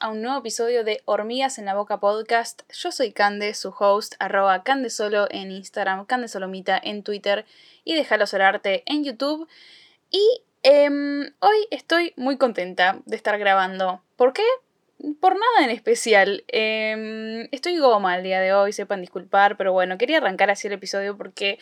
A un nuevo episodio de Hormigas en la Boca Podcast. Yo soy Cande, su host, arroba Candesolo en Instagram, Candesolomita en Twitter y Déjalo Ser Arte en YouTube. Y em, hoy estoy muy contenta de estar grabando. ¿Por qué? Por nada en especial. Em, estoy goma el día de hoy, sepan disculpar, pero bueno, quería arrancar así el episodio porque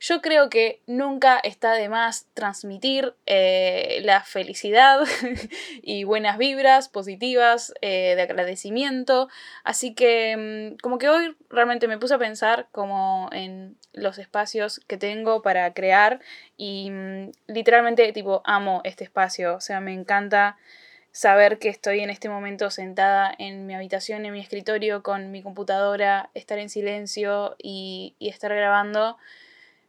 yo creo que nunca está de más transmitir eh, la felicidad y buenas vibras positivas eh, de agradecimiento. Así que em, como que hoy realmente me puse a pensar como en los espacios que tengo para crear y mm, literalmente tipo amo este espacio, o sea, me encanta saber que estoy en este momento sentada en mi habitación, en mi escritorio, con mi computadora, estar en silencio y, estar grabando.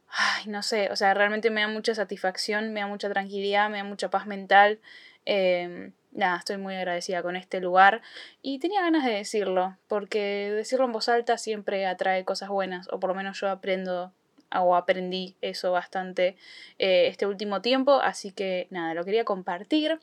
Ay, no sé, o sea, realmente me da mucha satisfacción, me da mucha tranquilidad, me da mucha paz mental. Em, nada, estoy muy agradecida con este lugar y tenía ganas de decirlo, porque decirlo en voz alta siempre atrae cosas buenas, o por lo menos yo aprendo o aprendí eso bastante eh, este último tiempo, así que nada, lo quería compartir.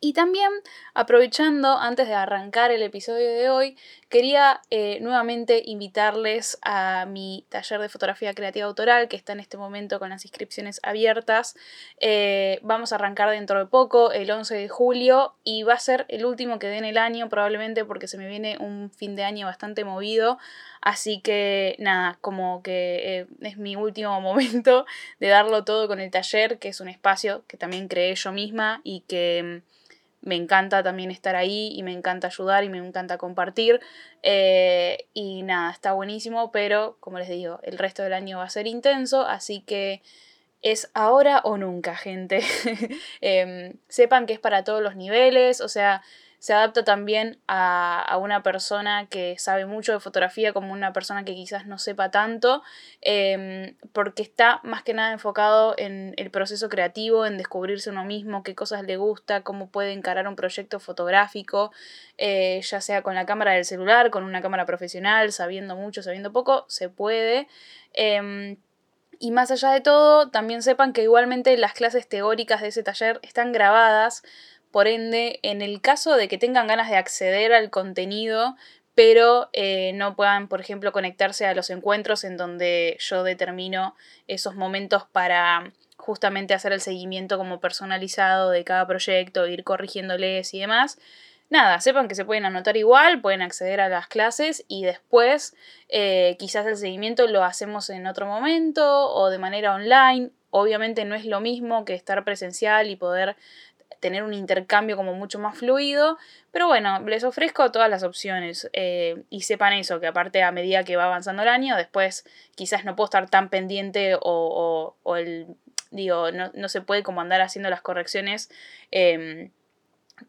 Y también, aprovechando, antes de arrancar el episodio de hoy, quería eh, nuevamente invitarles a mi taller de fotografía creativa autoral, que está en este momento con las inscripciones abiertas. Eh, vamos a arrancar dentro de poco, el 11 de julio, y va a ser el último que dé en el año, probablemente porque se me viene un fin de año bastante movido. Así que nada, como que eh, es mi último momento de darlo todo con el taller, que es un espacio que también creé yo misma y que me encanta también estar ahí y me encanta ayudar y me encanta compartir. Eh, y nada, está buenísimo, pero como les digo, el resto del año va a ser intenso, así que es ahora o nunca, gente. Em, sepan que es para todos los niveles, o sea, se adapta también a, una persona que sabe mucho de fotografía como una persona que quizás no sepa tanto, em, porque está más que nada enfocado en el proceso creativo, en descubrirse uno mismo, qué cosas le gusta, cómo puede encarar un proyecto fotográfico, eh, ya sea con la cámara del celular, con una cámara profesional, sabiendo mucho, sabiendo poco, se puede. Em, y más allá de todo, también sepan que igualmente las clases teóricas de ese taller están grabadas por ende, en el caso de que tengan ganas de acceder al contenido, pero eh, no puedan, por ejemplo, conectarse a los encuentros en donde yo determino esos momentos para justamente hacer el seguimiento como personalizado de cada proyecto, ir corrigiéndoles y demás. Nada, sepan que se pueden anotar igual, pueden acceder a las clases y después eh, quizás el seguimiento lo hacemos en otro momento o de manera online. Obviamente no es lo mismo que estar presencial y poder tener un intercambio como mucho más fluido. Pero bueno, les ofrezco todas las opciones eh, y sepan eso, que aparte a medida que va avanzando el año, después quizás no puedo estar tan pendiente o, o, el, digo, no, no, se puede como andar haciendo las correcciones. Em,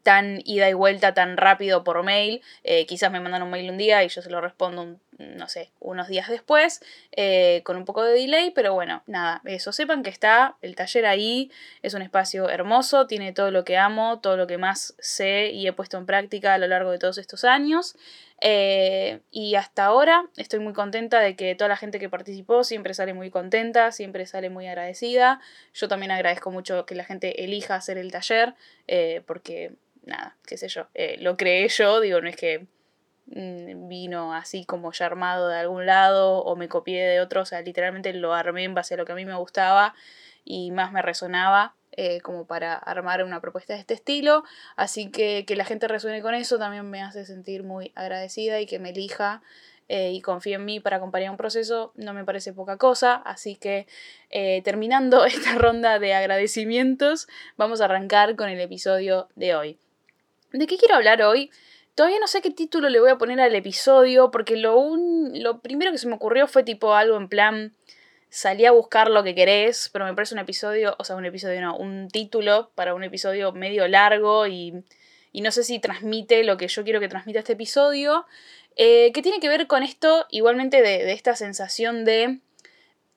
tan ida y vuelta tan rápido por mail. Eh, quizás me mandan un mail un día y yo se lo respondo, no sé, unos días después, eh, con un poco de delay, pero bueno, nada, eso. Sepan que está el taller ahí, es un espacio hermoso, tiene todo lo que amo, todo lo que más sé y he puesto en práctica a lo largo de todos estos años. Eh, y hasta ahora estoy muy contenta de que toda la gente que participó siempre sale muy contenta, siempre sale muy agradecida. Yo también agradezco mucho que la gente elija hacer el taller, eh, porque nada, qué sé yo, eh, lo creé yo, digo, no es que mm, vino así como ya armado de algún lado o me copié de otro, o sea, literalmente lo armé en base a lo que a mí me gustaba y más me resonaba eh, como para armar una propuesta de este estilo. Así que que la gente resuene con eso también me hace sentir muy agradecida y que me elija eh, y confíe en mí para acompañar un proceso no me parece poca cosa. Así que eh, terminando esta ronda de agradecimientos, vamos a arrancar con el episodio de hoy. ¿De qué quiero hablar hoy? Todavía no sé qué título le voy a poner al episodio porque lo, lo primero que se me ocurrió fue tipo algo en plan salí a buscar lo que querés, pero me parece un episodio, o sea, un episodio no, un título para un episodio medio largo y, y no sé si transmite lo que yo quiero que transmita este episodio, eh, que tiene que ver con esto igualmente de, esta sensación de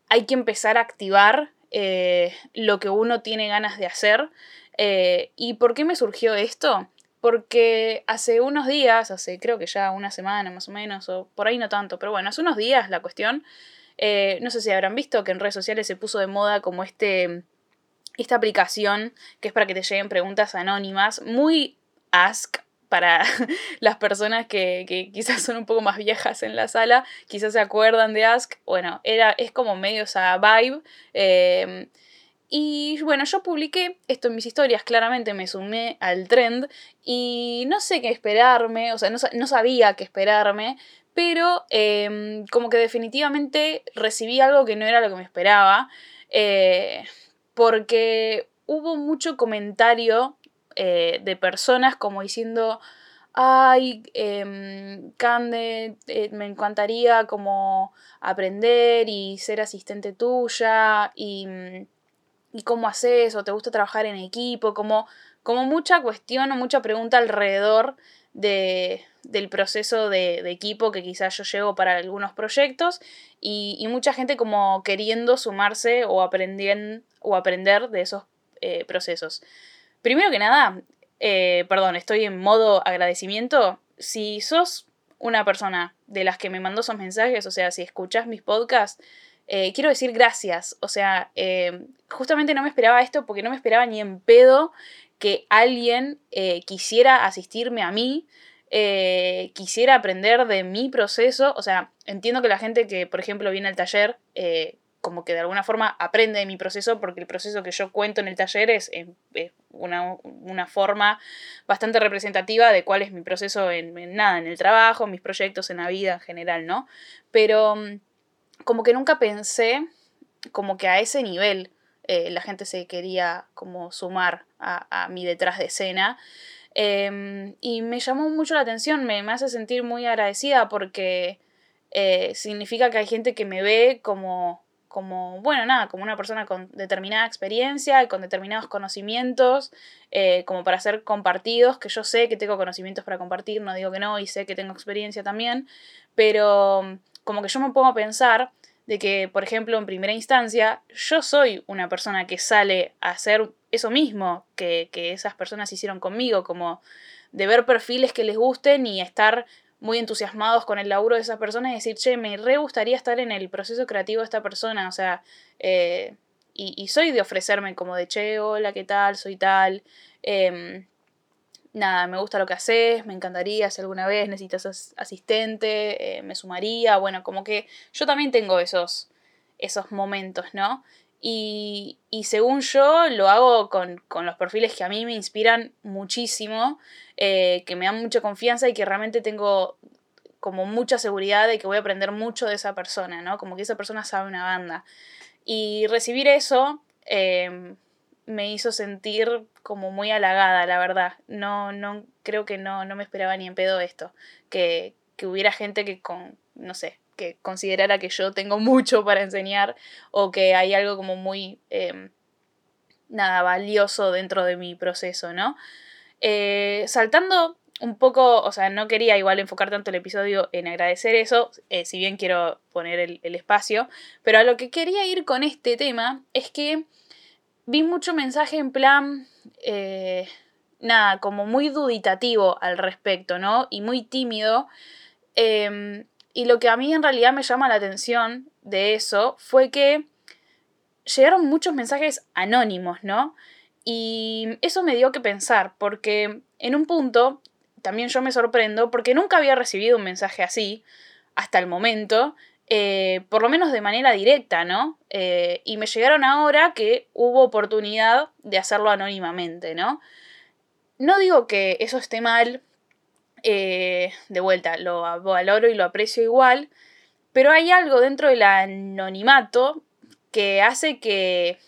hay que empezar a activar eh, lo que uno tiene ganas de hacer. Eh, ¿Y por qué me surgió esto? Porque hace unos días, hace creo que ya una semana más o menos, o por ahí no tanto, pero bueno, hace unos días la cuestión, eh, no sé si habrán visto que en redes sociales se puso de moda como este, esta aplicación que es para que te lleguen preguntas anónimas, muy ask, para las personas que, quizás son un poco más viejas en la sala, quizás se acuerdan de Ask. Bueno, era, es como medio esa vibe. Em, y bueno, yo publiqué esto en mis historias, claramente me sumé al trend y no sé qué esperarme, o sea, no, sabía qué esperarme, pero em, como que definitivamente recibí algo que no era lo que me esperaba, eh, porque hubo mucho comentario eh, de personas como diciendo, ay, eh, Cande, eh, me encantaría como aprender y ser asistente tuya y, mm, y cómo haces o te gusta trabajar en equipo, como, como mucha cuestión o mucha pregunta alrededor de, del proceso de, equipo que quizás yo llevo para algunos proyectos y, mucha gente como queriendo sumarse o, aprender, o aprender de esos eh, procesos. Primero que nada, eh, perdón, estoy en modo agradecimiento. Si sos una persona de las que me mandó esos mensajes, o sea, si escuchas mis podcasts, eh, quiero decir gracias. O sea, justamente no me esperaba esto porque no me esperaba ni en pedo que alguien quisiera asistirme a mí, quisiera aprender de mi proceso. O sea, entiendo que la gente que, por ejemplo, viene al taller como que de alguna forma aprende de mi proceso, porque el proceso que yo cuento en el taller es, una, forma bastante representativa de cuál es mi proceso en, nada, en el trabajo, mis proyectos, en la vida en general, ¿no? Pero mm, como que nunca pensé como que a ese nivel eh, la gente se quería como sumar a, mi detrás de escena. Em, y me llamó mucho la atención, me, hace sentir muy agradecida porque eh, significa que hay gente que me ve como como, bueno, nada, como una persona con determinada experiencia y con determinados conocimientos, eh, como para ser compartidos, que yo sé que tengo conocimientos para compartir, no digo que no, y sé que tengo experiencia también, pero como que yo me pongo a pensar de que, por ejemplo, en primera instancia, yo soy una persona que sale a hacer eso mismo que, que esas personas hicieron conmigo, como de ver perfiles que les gusten y estar muy entusiasmados con el laburo de esa persona y decir, che, me re gustaría estar en el proceso creativo de esta persona, o sea, eh, y, soy de ofrecerme como de, che, hola, ¿qué tal? Soy tal. Em, nada, me gusta lo que haces, me encantaría si alguna vez necesitas asistente, eh, me sumaría, bueno, como que yo también tengo esos, esos momentos, ¿no? Y, y, según yo lo hago con, con, los perfiles que a mí me inspiran muchísimo, eh, que me dan mucha confianza y que realmente tengo como mucha seguridad de que voy a aprender mucho de esa persona, ¿no? Como que esa persona sabe una banda. Y recibir eso em, me hizo sentir como muy halagada, la verdad. No, no, creo que no, no me esperaba ni en pedo esto. Que, que hubiera gente que con, no sé, que considerara que yo tengo mucho para enseñar o que hay algo como muy, em, nada, valioso dentro de mi proceso, ¿no? Eh, saltando un poco, o sea, no quería igual enfocar tanto el episodio en agradecer eso, eh, si bien quiero poner el, espacio, pero a lo que quería ir con este tema es que vi mucho mensaje en plan, eh, nada, como muy duditativo al respecto, ¿no? Y muy tímido. Em, y lo que a mí en realidad me llama la atención de eso fue que llegaron muchos mensajes anónimos, ¿no? Y eso me dio que pensar, porque en un punto también yo me sorprendo, porque nunca había recibido un mensaje así hasta el momento, eh, por lo menos de manera directa, ¿no? Eh, y me llegaron ahora que hubo oportunidad de hacerlo anónimamente, ¿no? No digo que eso esté mal, eh, de vuelta, lo valoro y lo aprecio igual, pero hay algo dentro del anonimato que hace que,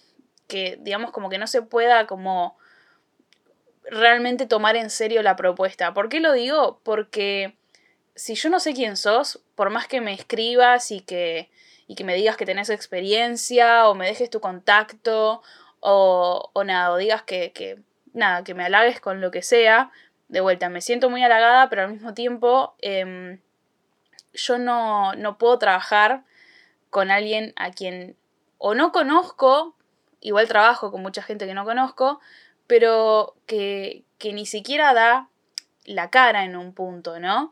que, digamos, como que no se pueda como realmente tomar en serio la propuesta. ¿Por qué lo digo? Porque si yo no sé quién sos, por más que me escribas y que, y que me digas que tenés experiencia o me dejes tu contacto o, o nada, o digas que, que, nada, que me halagues con lo que sea, de vuelta, me siento muy halagada, pero al mismo tiempo em, yo no, no puedo trabajar con alguien a quien o no conozco, igual trabajo con mucha gente que no conozco, pero que, que ni siquiera da la cara en un punto, ¿no?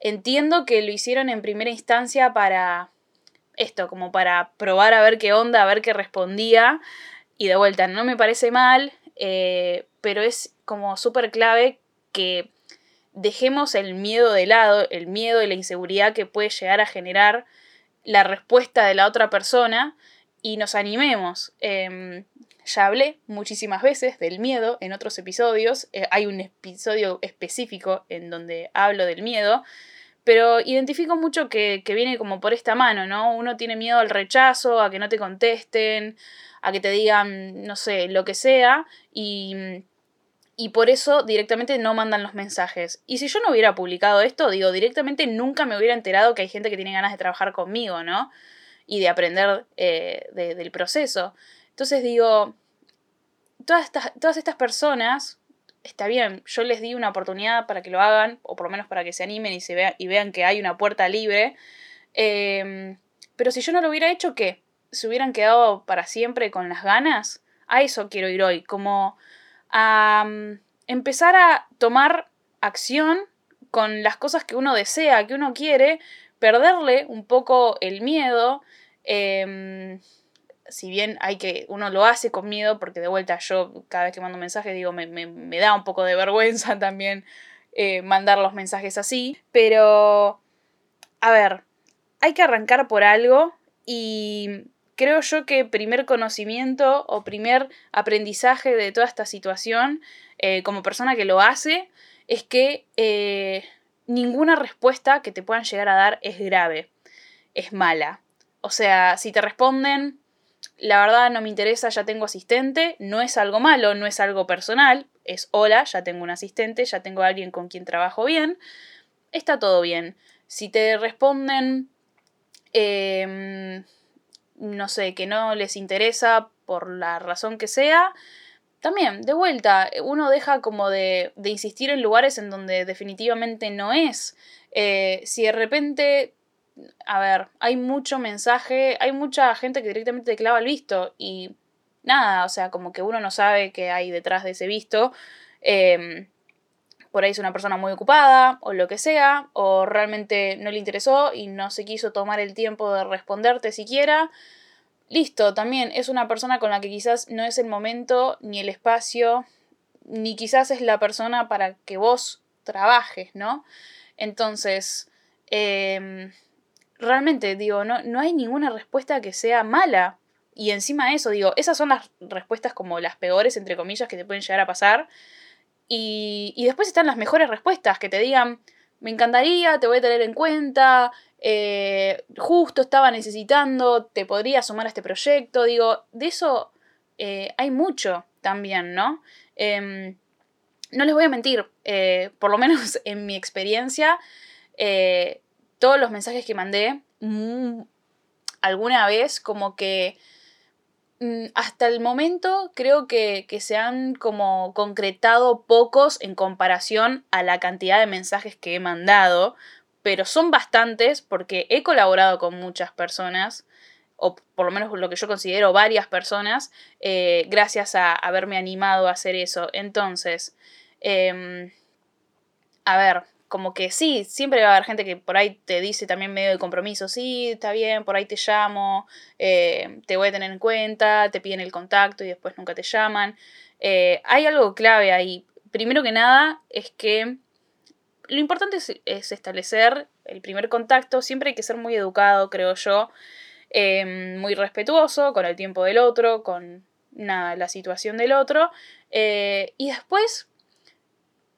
Entiendo que lo hicieron en primera instancia para esto, como para probar a ver qué onda, a ver qué respondía. Y de vuelta, no me parece mal, eh, pero es como súper clave que dejemos el miedo de lado, el miedo y la inseguridad que puede llegar a generar la respuesta de la otra persona y nos animemos. Em, ya hablé muchísimas veces del miedo en otros episodios. Eh, hay un episodio específico en donde hablo del miedo. Pero identifico mucho que, que, viene como por esta mano, ¿no? Uno tiene miedo al rechazo, a que no te contesten, a que te digan, no sé, lo que sea. Y, y por eso directamente no mandan los mensajes. Y si yo no hubiera publicado esto, digo, directamente nunca me hubiera enterado que hay gente que tiene ganas de trabajar conmigo, ¿no? Y de aprender eh, del proceso. Entonces digo, todas estas, todas estas personas, está bien, yo les di una oportunidad para que lo hagan, o por lo menos para que se animen y, se vean, y vean que hay una puerta libre. Em, pero si yo no lo hubiera hecho, ¿qué? ¿Se hubieran quedado para siempre con las ganas? A eso quiero ir hoy, como a mm, empezar a tomar acción con las cosas que uno desea, que uno quiere, perderle un poco el miedo. Eh, si bien hay que, uno lo hace con miedo, porque de vuelta yo cada vez que mando un mensaje digo, me, me, da un poco de vergüenza también eh, mandar los mensajes así, pero, a ver, hay que arrancar por algo y creo yo que primer conocimiento o primer aprendizaje de toda esta situación, eh, como persona que lo hace, es que eh, ninguna respuesta que te puedan llegar a dar es grave, es mala. O sea, si te responden, la verdad no me interesa, ya tengo asistente, no es algo malo, no es algo personal, es hola, ya tengo un asistente, ya tengo a alguien con quien trabajo bien, está todo bien. Si te responden, em, no sé, que no les interesa por la razón que sea, también, de vuelta, uno deja como de, de insistir en lugares en donde definitivamente no es. Eh, si de repente a ver, hay mucho mensaje, hay mucha gente que directamente te clava el visto y nada, o sea, como que uno no sabe qué hay detrás de ese visto. Em, por ahí es una persona muy ocupada o lo que sea, o realmente no le interesó y no se quiso tomar el tiempo de responderte siquiera. Listo, también es una persona con la que quizás no es el momento ni el espacio, ni quizás es la persona para que vos trabajes, ¿no? Entonces, eh, realmente, digo, no, no hay ninguna respuesta que sea mala. Y encima de eso, digo, esas son las respuestas como las peores, entre comillas, que te pueden llegar a pasar. Y, y después están las mejores respuestas, que te digan, me encantaría, te voy a tener en cuenta, eh, justo estaba necesitando, te podría sumar a este proyecto. Digo, de eso eh, hay mucho también, ¿no? Em, no les voy a mentir, eh, por lo menos en mi experiencia, todos los mensajes que mandé, mm, alguna vez como que hasta el momento creo que, que, se han como concretado pocos en comparación a la cantidad de mensajes que he mandado, pero son bastantes porque he colaborado con muchas personas, o por lo menos lo que yo considero varias personas, eh, gracias a haberme animado a hacer eso. Entonces, em, a ver, como que sí, siempre va a haber gente que por ahí te dice también medio de compromiso, sí, está bien, por ahí te llamo, eh, te voy a tener en cuenta, te piden el contacto y después nunca te llaman. Eh, hay algo clave ahí. Primero que nada es que lo importante es, establecer el primer contacto, siempre hay que ser muy educado, creo yo, em, muy respetuoso con el tiempo del otro, con nada, la situación del otro, eh, y después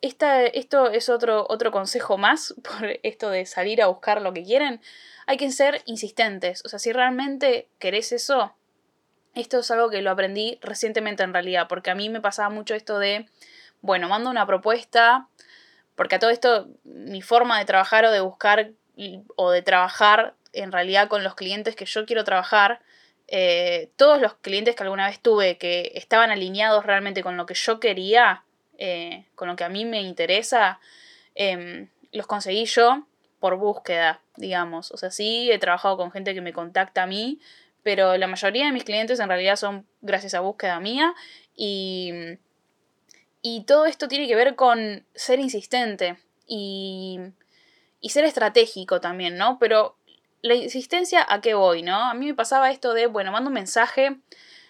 esto es otro, otro consejo más por esto de salir a buscar lo que quieren. Hay que ser insistentes. O sea, si realmente querés eso, esto es algo que lo aprendí recientemente en realidad, porque a mí me pasaba mucho esto de, bueno, mando una propuesta, porque a todo esto mi forma de trabajar o de buscar o de trabajar en realidad con los clientes que yo quiero trabajar, eh, todos los clientes que alguna vez tuve que estaban alineados realmente con lo que yo quería, eh, con lo que a mí me interesa, em, los conseguí yo por búsqueda, digamos. O sea, sí he trabajado con gente que me contacta a mí, pero la mayoría de mis clientes en realidad son gracias a búsqueda mía y, y todo esto tiene que ver con ser insistente y, y ser estratégico también, ¿no? Pero la insistencia a qué voy, ¿no? A mí me pasaba esto de, bueno, mando un mensaje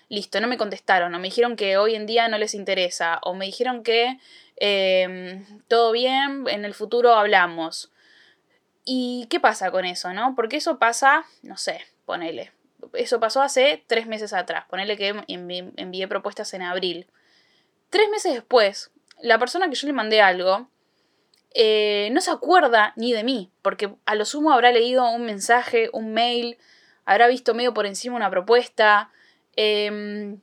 listo, no me contestaron, o me dijeron que hoy en día no les interesa, o me dijeron que Em, todo bien, en el futuro hablamos. ¿Y qué pasa con eso, no? Porque eso pasa, no sé, ponele. Eso pasó hace tres meses atrás. Ponele que envié propuestas en abril. Tres meses después, la persona que yo le mandé algo eh, no se acuerda ni de mí, porque a lo sumo habrá leído un mensaje, un mail, habrá visto medio por encima una propuesta. Em,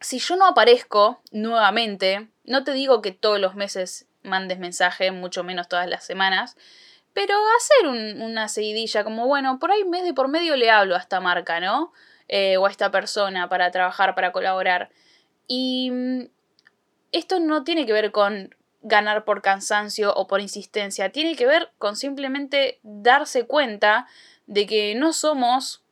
si yo no aparezco nuevamente, no te digo que todos los meses mandes mensaje, mucho menos todas las semanas, pero hacer una seguidilla, como bueno, por ahí mes de por medio le hablo a esta marca, ¿no? Eh, o a esta persona para trabajar, para colaborar. Y mm, esto no tiene que ver con ganar por cansancio o por insistencia, tiene que ver con simplemente darse cuenta de que no somos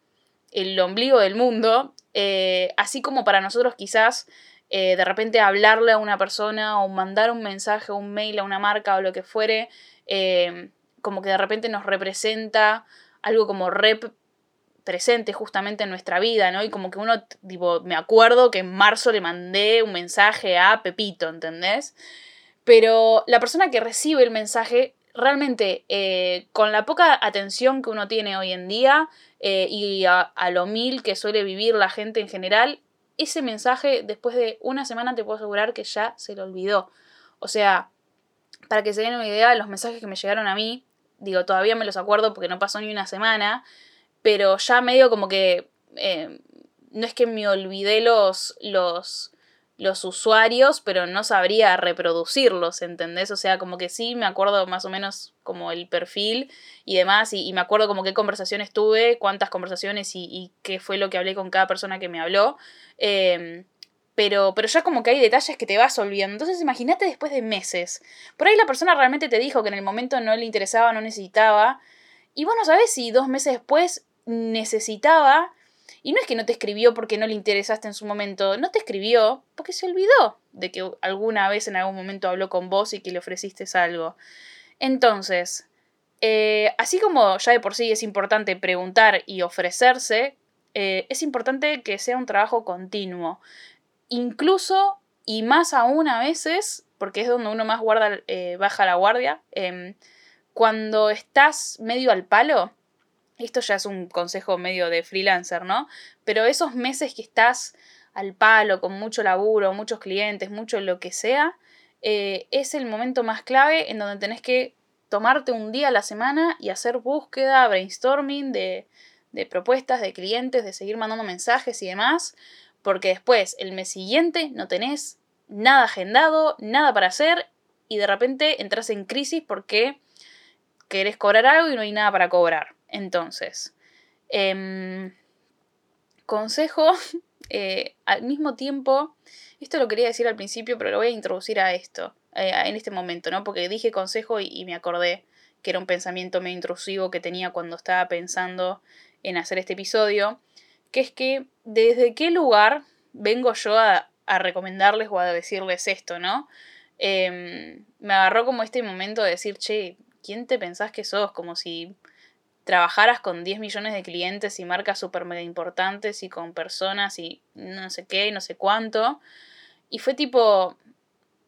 el ombligo del mundo, eh, así como para nosotros quizás eh, de repente hablarle a una persona o mandar un mensaje o un mail a una marca o lo que fuere, eh, como que de repente nos representa algo como rep presente justamente en nuestra vida, ¿no? Y como que uno, tipo, me acuerdo que en marzo le mandé un mensaje a Pepito, ¿entendés? Pero la persona que recibe el mensaje, realmente, eh, con la poca atención que uno tiene hoy en día eh, y a, lo mil que suele vivir la gente en general, ese mensaje después de una semana te puedo asegurar que ya se lo olvidó. O sea, para que se den una idea, los mensajes que me llegaron a mí, digo, todavía me los acuerdo porque no pasó ni una semana, pero ya medio como que eh, no es que me olvidé los, los, los usuarios, pero no sabría reproducirlos, ¿entendés? O sea, como que sí, me acuerdo más o menos como el perfil y demás, y, me acuerdo como qué conversaciones tuve, cuántas conversaciones y, qué fue lo que hablé con cada persona que me habló. Em, pero, pero ya como que hay detalles que te vas olvidando. Entonces imagínate después de meses. Por ahí la persona realmente te dijo que en el momento no le interesaba, no necesitaba. Y bueno, ¿sabes si dos meses después necesitaba. Y no es que no te escribió porque no le interesaste en su momento, no te escribió porque se olvidó de que alguna vez en algún momento habló con vos y que le ofreciste algo. Entonces, eh, así como ya de por sí es importante preguntar y ofrecerse, eh, es importante que sea un trabajo continuo. Incluso, y más aún a veces, porque es donde uno más guarda, eh, baja la guardia, em, cuando estás medio al palo, esto ya es un consejo medio de freelancer, ¿no? Pero esos meses que estás al palo, con mucho laburo, muchos clientes, mucho lo que sea, eh, es el momento más clave en donde tenés que tomarte un día a la semana y hacer búsqueda, brainstorming de, de propuestas, de clientes, de seguir mandando mensajes y demás, porque después, el mes siguiente, no tenés nada agendado, nada para hacer y de repente entras en crisis porque querés cobrar algo y no hay nada para cobrar. Entonces, em, consejo, eh, al mismo tiempo, esto lo quería decir al principio, pero lo voy a introducir a esto, eh, en este momento, ¿no? Porque dije consejo y, me acordé que era un pensamiento medio intrusivo que tenía cuando estaba pensando en hacer este episodio, que es que desde qué lugar vengo yo a, recomendarles o a decirles esto, ¿no? Em, me agarró como este momento de decir, che, ¿quién te pensás que sos? Como si trabajaras con 10 millones de clientes y marcas súper importantes y con personas y no sé qué, no sé cuánto. Y fue tipo,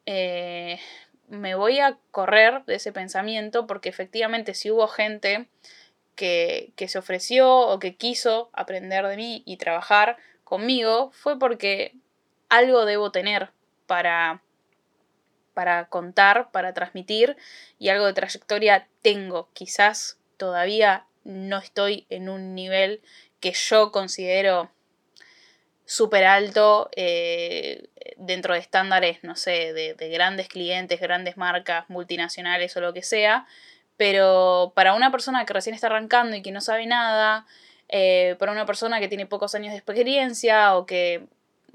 eh, me voy a correr de ese pensamiento porque efectivamente si hubo gente que, que se ofreció o que quiso aprender de mí y trabajar conmigo, fue porque algo debo tener para para contar, para transmitir y algo de trayectoria tengo. Quizás todavía no estoy en un nivel que yo considero súper alto eh, dentro de estándares, no sé, de, grandes clientes, grandes marcas, multinacionales o lo que sea. Pero para una persona que recién está arrancando y que no sabe nada, eh, para una persona que tiene pocos años de experiencia o que,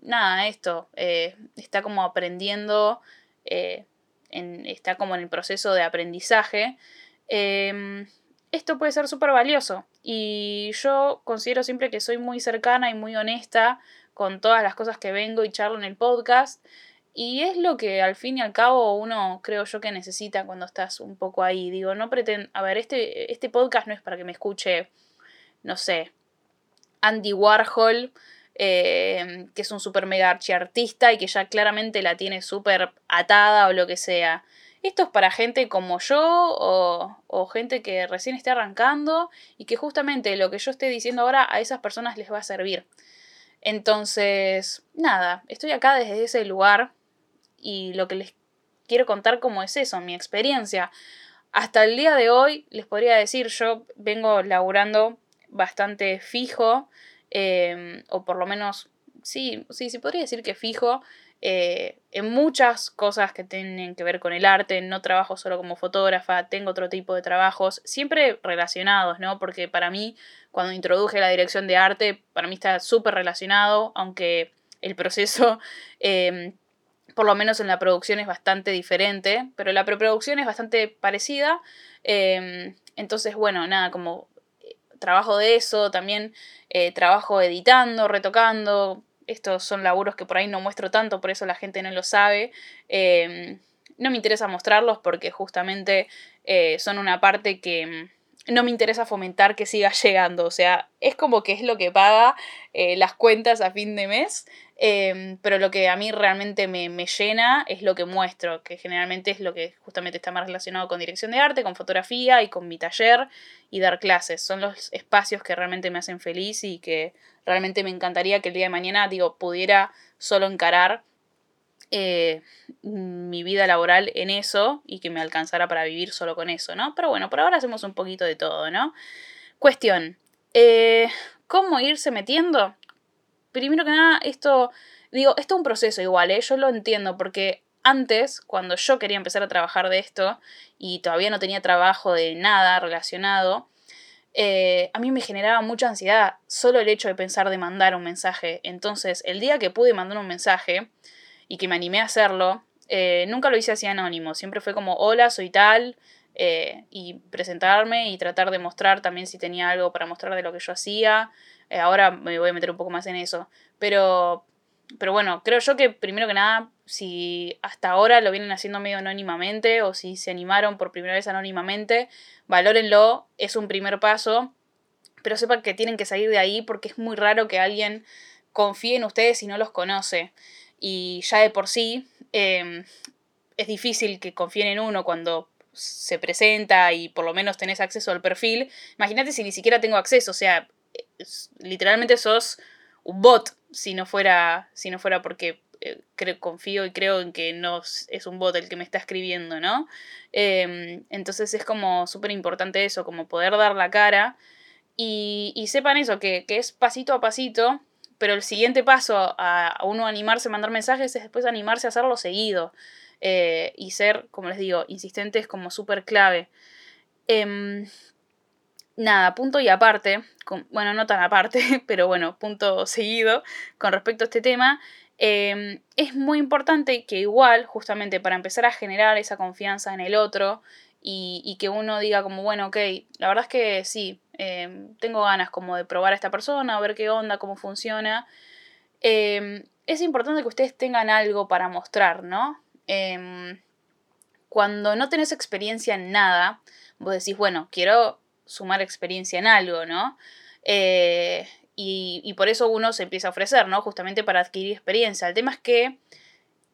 nada, esto, eh, está como aprendiendo, está como en el proceso de aprendizaje, esto puede ser súper valioso. Y yo considero siempre que soy muy cercana y muy honesta con todas las cosas que vengo y charlo en el podcast. Y es lo que al fin y al cabo uno creo yo que necesita cuando estás un poco ahí. Digo, no pretendo... A ver, este, este podcast no es para que me escuche, no sé, Andy Warhol eh, que es un super mega archiartista y que ya claramente la tiene súper atada o lo que sea. Esto es para gente como yo o, gente que recién esté arrancando y que justamente lo que yo esté diciendo ahora a esas personas les va a servir. Entonces, nada, estoy acá desde ese lugar y lo que les quiero contar cómo es eso, mi experiencia. Hasta el día de hoy les podría decir, yo vengo laburando bastante fijo, em, o por lo menos, sí, sí, sí podría decir que fijo, eh, en muchas cosas que tienen que ver con el arte, no trabajo solo como fotógrafa, tengo otro tipo de trabajos, siempre relacionados, ¿no? Porque para mí, cuando introduje la dirección de arte, para mí está súper relacionado, aunque el proceso, em, por lo menos en la producción, es bastante diferente, pero la preproducción es bastante parecida. Em, entonces, bueno, nada, como eh, trabajo de eso, también eh, trabajo editando, retocando, estos son laburos que por ahí no muestro tanto, por eso la gente no lo sabe. Em, no me interesa mostrarlos porque justamente eh, son una parte que mm, no me interesa fomentar que siga llegando. O sea, es como que es lo que paga eh, las cuentas a fin de mes. Em, pero lo que a mí realmente me, me, llena es lo que muestro, que generalmente es lo que justamente está más relacionado con dirección de arte, con fotografía y con mi taller y dar clases. Son los espacios que realmente me hacen feliz y que realmente me encantaría que el día de mañana, digo, pudiera solo encarar eh, mi vida laboral en eso y que me alcanzara para vivir solo con eso, ¿no? Pero bueno, por ahora hacemos un poquito de todo, ¿no? Cuestión, eh, ¿cómo irse metiendo? Primero que nada, esto, digo, esto es un proceso igual, ¿eh? Yo lo entiendo porque antes, cuando yo quería empezar a trabajar de esto y todavía no tenía trabajo de nada relacionado, eh, a mí me generaba mucha ansiedad solo el hecho de pensar de mandar un mensaje. Entonces, el día que pude mandar un mensaje y que me animé a hacerlo, eh, nunca lo hice así anónimo. Siempre fue como, hola, soy tal, eh, y presentarme y tratar de mostrar también si tenía algo para mostrar de lo que yo hacía. ahora me voy a meter un poco más en eso. Pero pero bueno, creo yo que primero que nada, si hasta ahora lo vienen haciendo medio anónimamente o si se animaron por primera vez anónimamente, valórenlo, es un primer paso, pero sepan que tienen que salir de ahí porque es muy raro que alguien confíe en ustedes si no los conoce. Y ya de por sí em, es difícil que confíen en uno cuando se presenta y por lo menos tenés acceso al perfil. Imagínate si ni siquiera tengo acceso, o sea, literalmente sos un bot si no fuera, si no fuera porque eh, confío y creo en que no es un bot el que me está escribiendo, ¿no? Em, entonces es como súper importante eso, como poder dar la cara y, y sepan eso, que, es pasito a pasito, pero el siguiente paso a, a, uno animarse a mandar mensajes es después animarse a hacerlo seguido eh, y ser, como les digo, insistentes como súper clave. Nada, punto y aparte, bueno, no tan aparte, pero bueno, punto seguido con respecto a este tema, em, es muy importante que igual, justamente para empezar a generar esa confianza en el otro y, que uno diga como, bueno, ok, la verdad es que sí, em, tengo ganas como de probar a esta persona, a ver qué onda, cómo funciona, em, es importante que ustedes tengan algo para mostrar, ¿no? cuando no tenés experiencia en nada, vos decís, bueno, quiero sumar experiencia en algo, ¿no? Eh, y, por eso uno se empieza a ofrecer, ¿no? Justamente para adquirir experiencia. El tema es que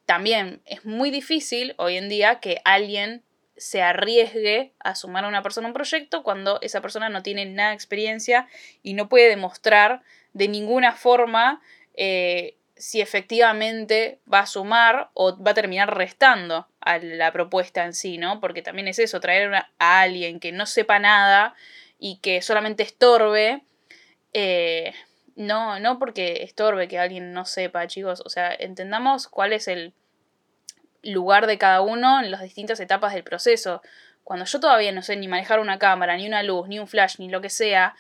también es muy difícil hoy en día que alguien se arriesgue a sumar a una persona a un proyecto cuando esa persona no tiene nada de experiencia y no puede demostrar de ninguna forma eh, si efectivamente va a sumar o va a terminar restando a la propuesta en sí, ¿no? Porque también es eso, traer a alguien que no sepa nada y que solamente estorbe, eh, no, no porque estorbe que alguien no sepa, chicos, o sea, entendamos cuál es el lugar de cada uno en las distintas etapas del proceso. Cuando yo todavía no sé ni manejar una cámara, ni una luz, ni un flash, ni lo que sea,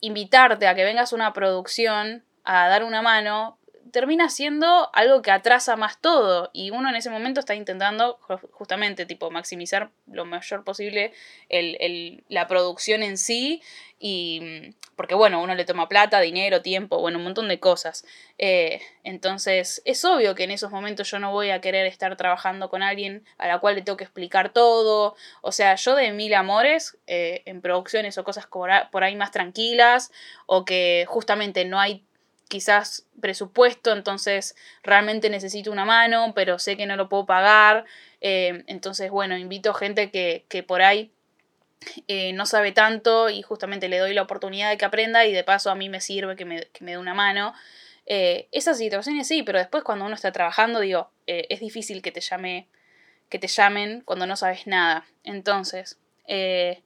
invitarte a que vengas a una producción a dar una mano termina siendo algo que atrasa más todo y uno en ese momento está intentando justamente tipo maximizar lo mayor posible el, la producción en sí y porque bueno, uno le toma plata, dinero, tiempo, bueno, un montón de cosas. Eh, entonces es obvio que en esos momentos yo no voy a querer estar trabajando con alguien a la cual le tengo que explicar todo. O sea, yo de mil amores eh, en producciones o cosas por ahí más tranquilas o que justamente no hay quizás presupuesto, entonces realmente necesito una mano, pero sé que no lo puedo pagar. Eh, entonces, bueno, invito gente que, que por ahí eh, no sabe tanto y justamente le doy la oportunidad de que aprenda y de paso a mí me sirve que me, que me dé una mano. Eh, esas situaciones sí, pero después cuando uno está trabajando, digo, es difícil que te llame, que te llamen cuando no sabes nada. Entonces, que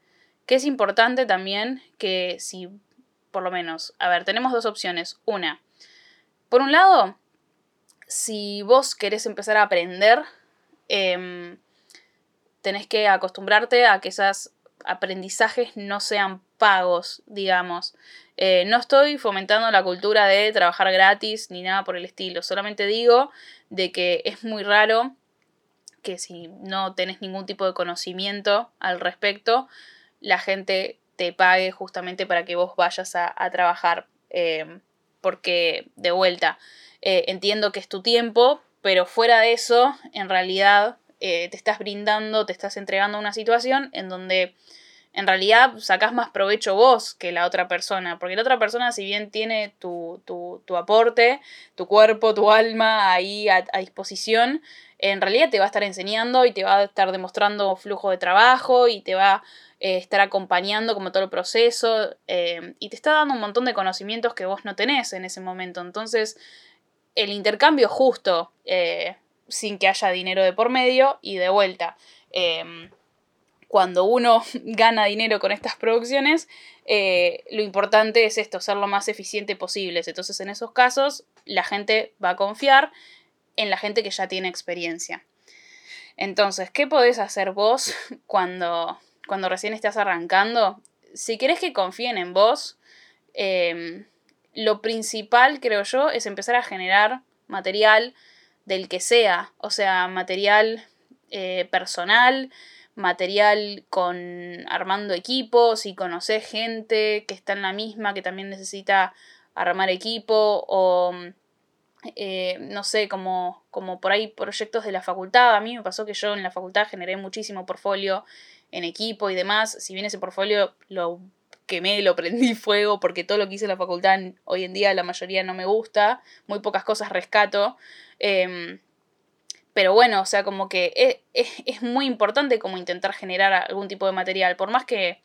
es importante también que si, por lo menos, a ver, tenemos dos opciones. Una, por un lado, si vos querés empezar a aprender, em, tenés que acostumbrarte a que esas aprendizajes no sean pagos, digamos. Eh, no estoy fomentando la cultura de trabajar gratis ni nada por el estilo, solamente digo de que es muy raro que si no tenés ningún tipo de conocimiento al respecto, la gente te pague justamente para que vos vayas a, trabajar. Eh, porque, de vuelta, eh, entiendo que es tu tiempo, pero fuera de eso, en realidad te estás brindando, te estás entregando una situación en donde en realidad sacás más provecho vos que la otra persona, porque la otra persona si bien tiene tu, tu, aporte, tu cuerpo, tu alma ahí a, disposición, en realidad te va a estar enseñando y te va a estar demostrando flujo de trabajo y te va a eh, estar acompañando como todo el proceso eh, y te está dando un montón de conocimientos que vos no tenés en ese momento. Entonces, el intercambio justo, eh, sin que haya dinero de por medio y de vuelta cuando uno gana dinero con estas producciones, lo importante es esto, ser lo más eficiente posible. Entonces, en esos casos, la gente va a confiar en la gente que ya tiene experiencia. Entonces, ¿qué podés hacer vos cuando, cuando recién estás arrancando? Si querés que confíen en vos, em, lo principal, creo yo, es empezar a generar material del que sea, o sea, material eh, personal, material con armando equipos y conocer gente que está en la misma, que también necesita armar equipo o eh, no sé, como, como por ahí proyectos de la facultad. A mí me pasó que yo en la facultad generé muchísimo portfolio en equipo y demás. Si bien ese portfolio lo quemé, lo prendí fuego porque todo lo que hice en la facultad hoy en día la mayoría no me gusta, muy pocas cosas rescato. Em, pero bueno, o sea, como que es, muy importante como intentar generar algún tipo de material, por más que,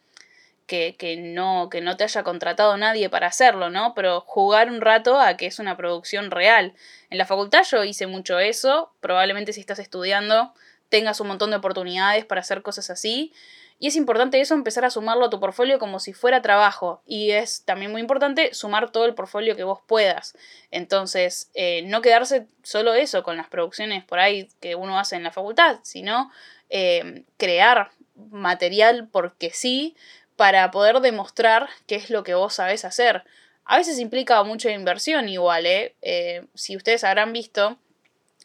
que, que, no, que no te haya contratado nadie para hacerlo, ¿no? Pero jugar un rato a que es una producción real. En la facultad yo hice mucho eso, probablemente si estás estudiando tengas un montón de oportunidades para hacer cosas así. Y es importante eso, empezar a sumarlo a tu portfolio como si fuera trabajo. Y es también muy importante sumar todo el portfolio que vos puedas. Entonces, eh, no quedarse solo eso con las producciones por ahí que uno hace en la facultad, sino eh, crear material porque sí, para poder demostrar qué es lo que vos sabés hacer. A veces implica mucha inversión igual, ¿eh? eh si ustedes habrán visto,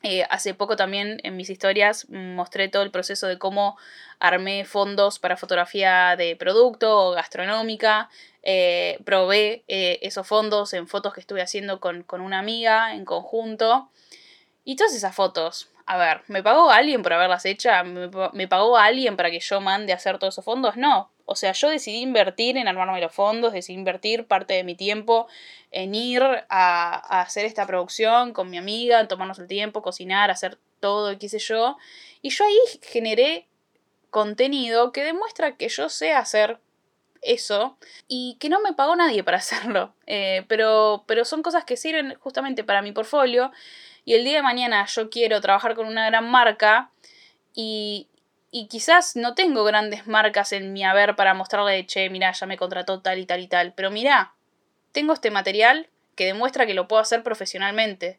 eh, hace poco también en mis historias mostré todo el proceso de cómo armé fondos para fotografía de producto o gastronómica. Eh, probé esos fondos en fotos que estuve haciendo con, con, una amiga en conjunto. Y todas esas fotos, a ver, ¿me pagó alguien por haberlas hechas? ¿Me, ¿Me pagó alguien para que yo mande a hacer todos esos fondos? No, o sea, yo decidí invertir en armarme los fondos, decidí invertir parte de mi tiempo en ir a, hacer esta producción con mi amiga, en tomarnos el tiempo, cocinar, hacer todo, qué sé yo. Y yo ahí generé contenido que demuestra que yo sé hacer eso y que no me pagó nadie para hacerlo. Eh, pero, pero son cosas que sirven justamente para mi portfolio y el día de mañana yo quiero trabajar con una gran marca y, y quizás no tengo grandes marcas en mi haber para mostrarle, che, mira, ya me contrató tal y tal y tal, pero mira, tengo este material que demuestra que lo puedo hacer profesionalmente.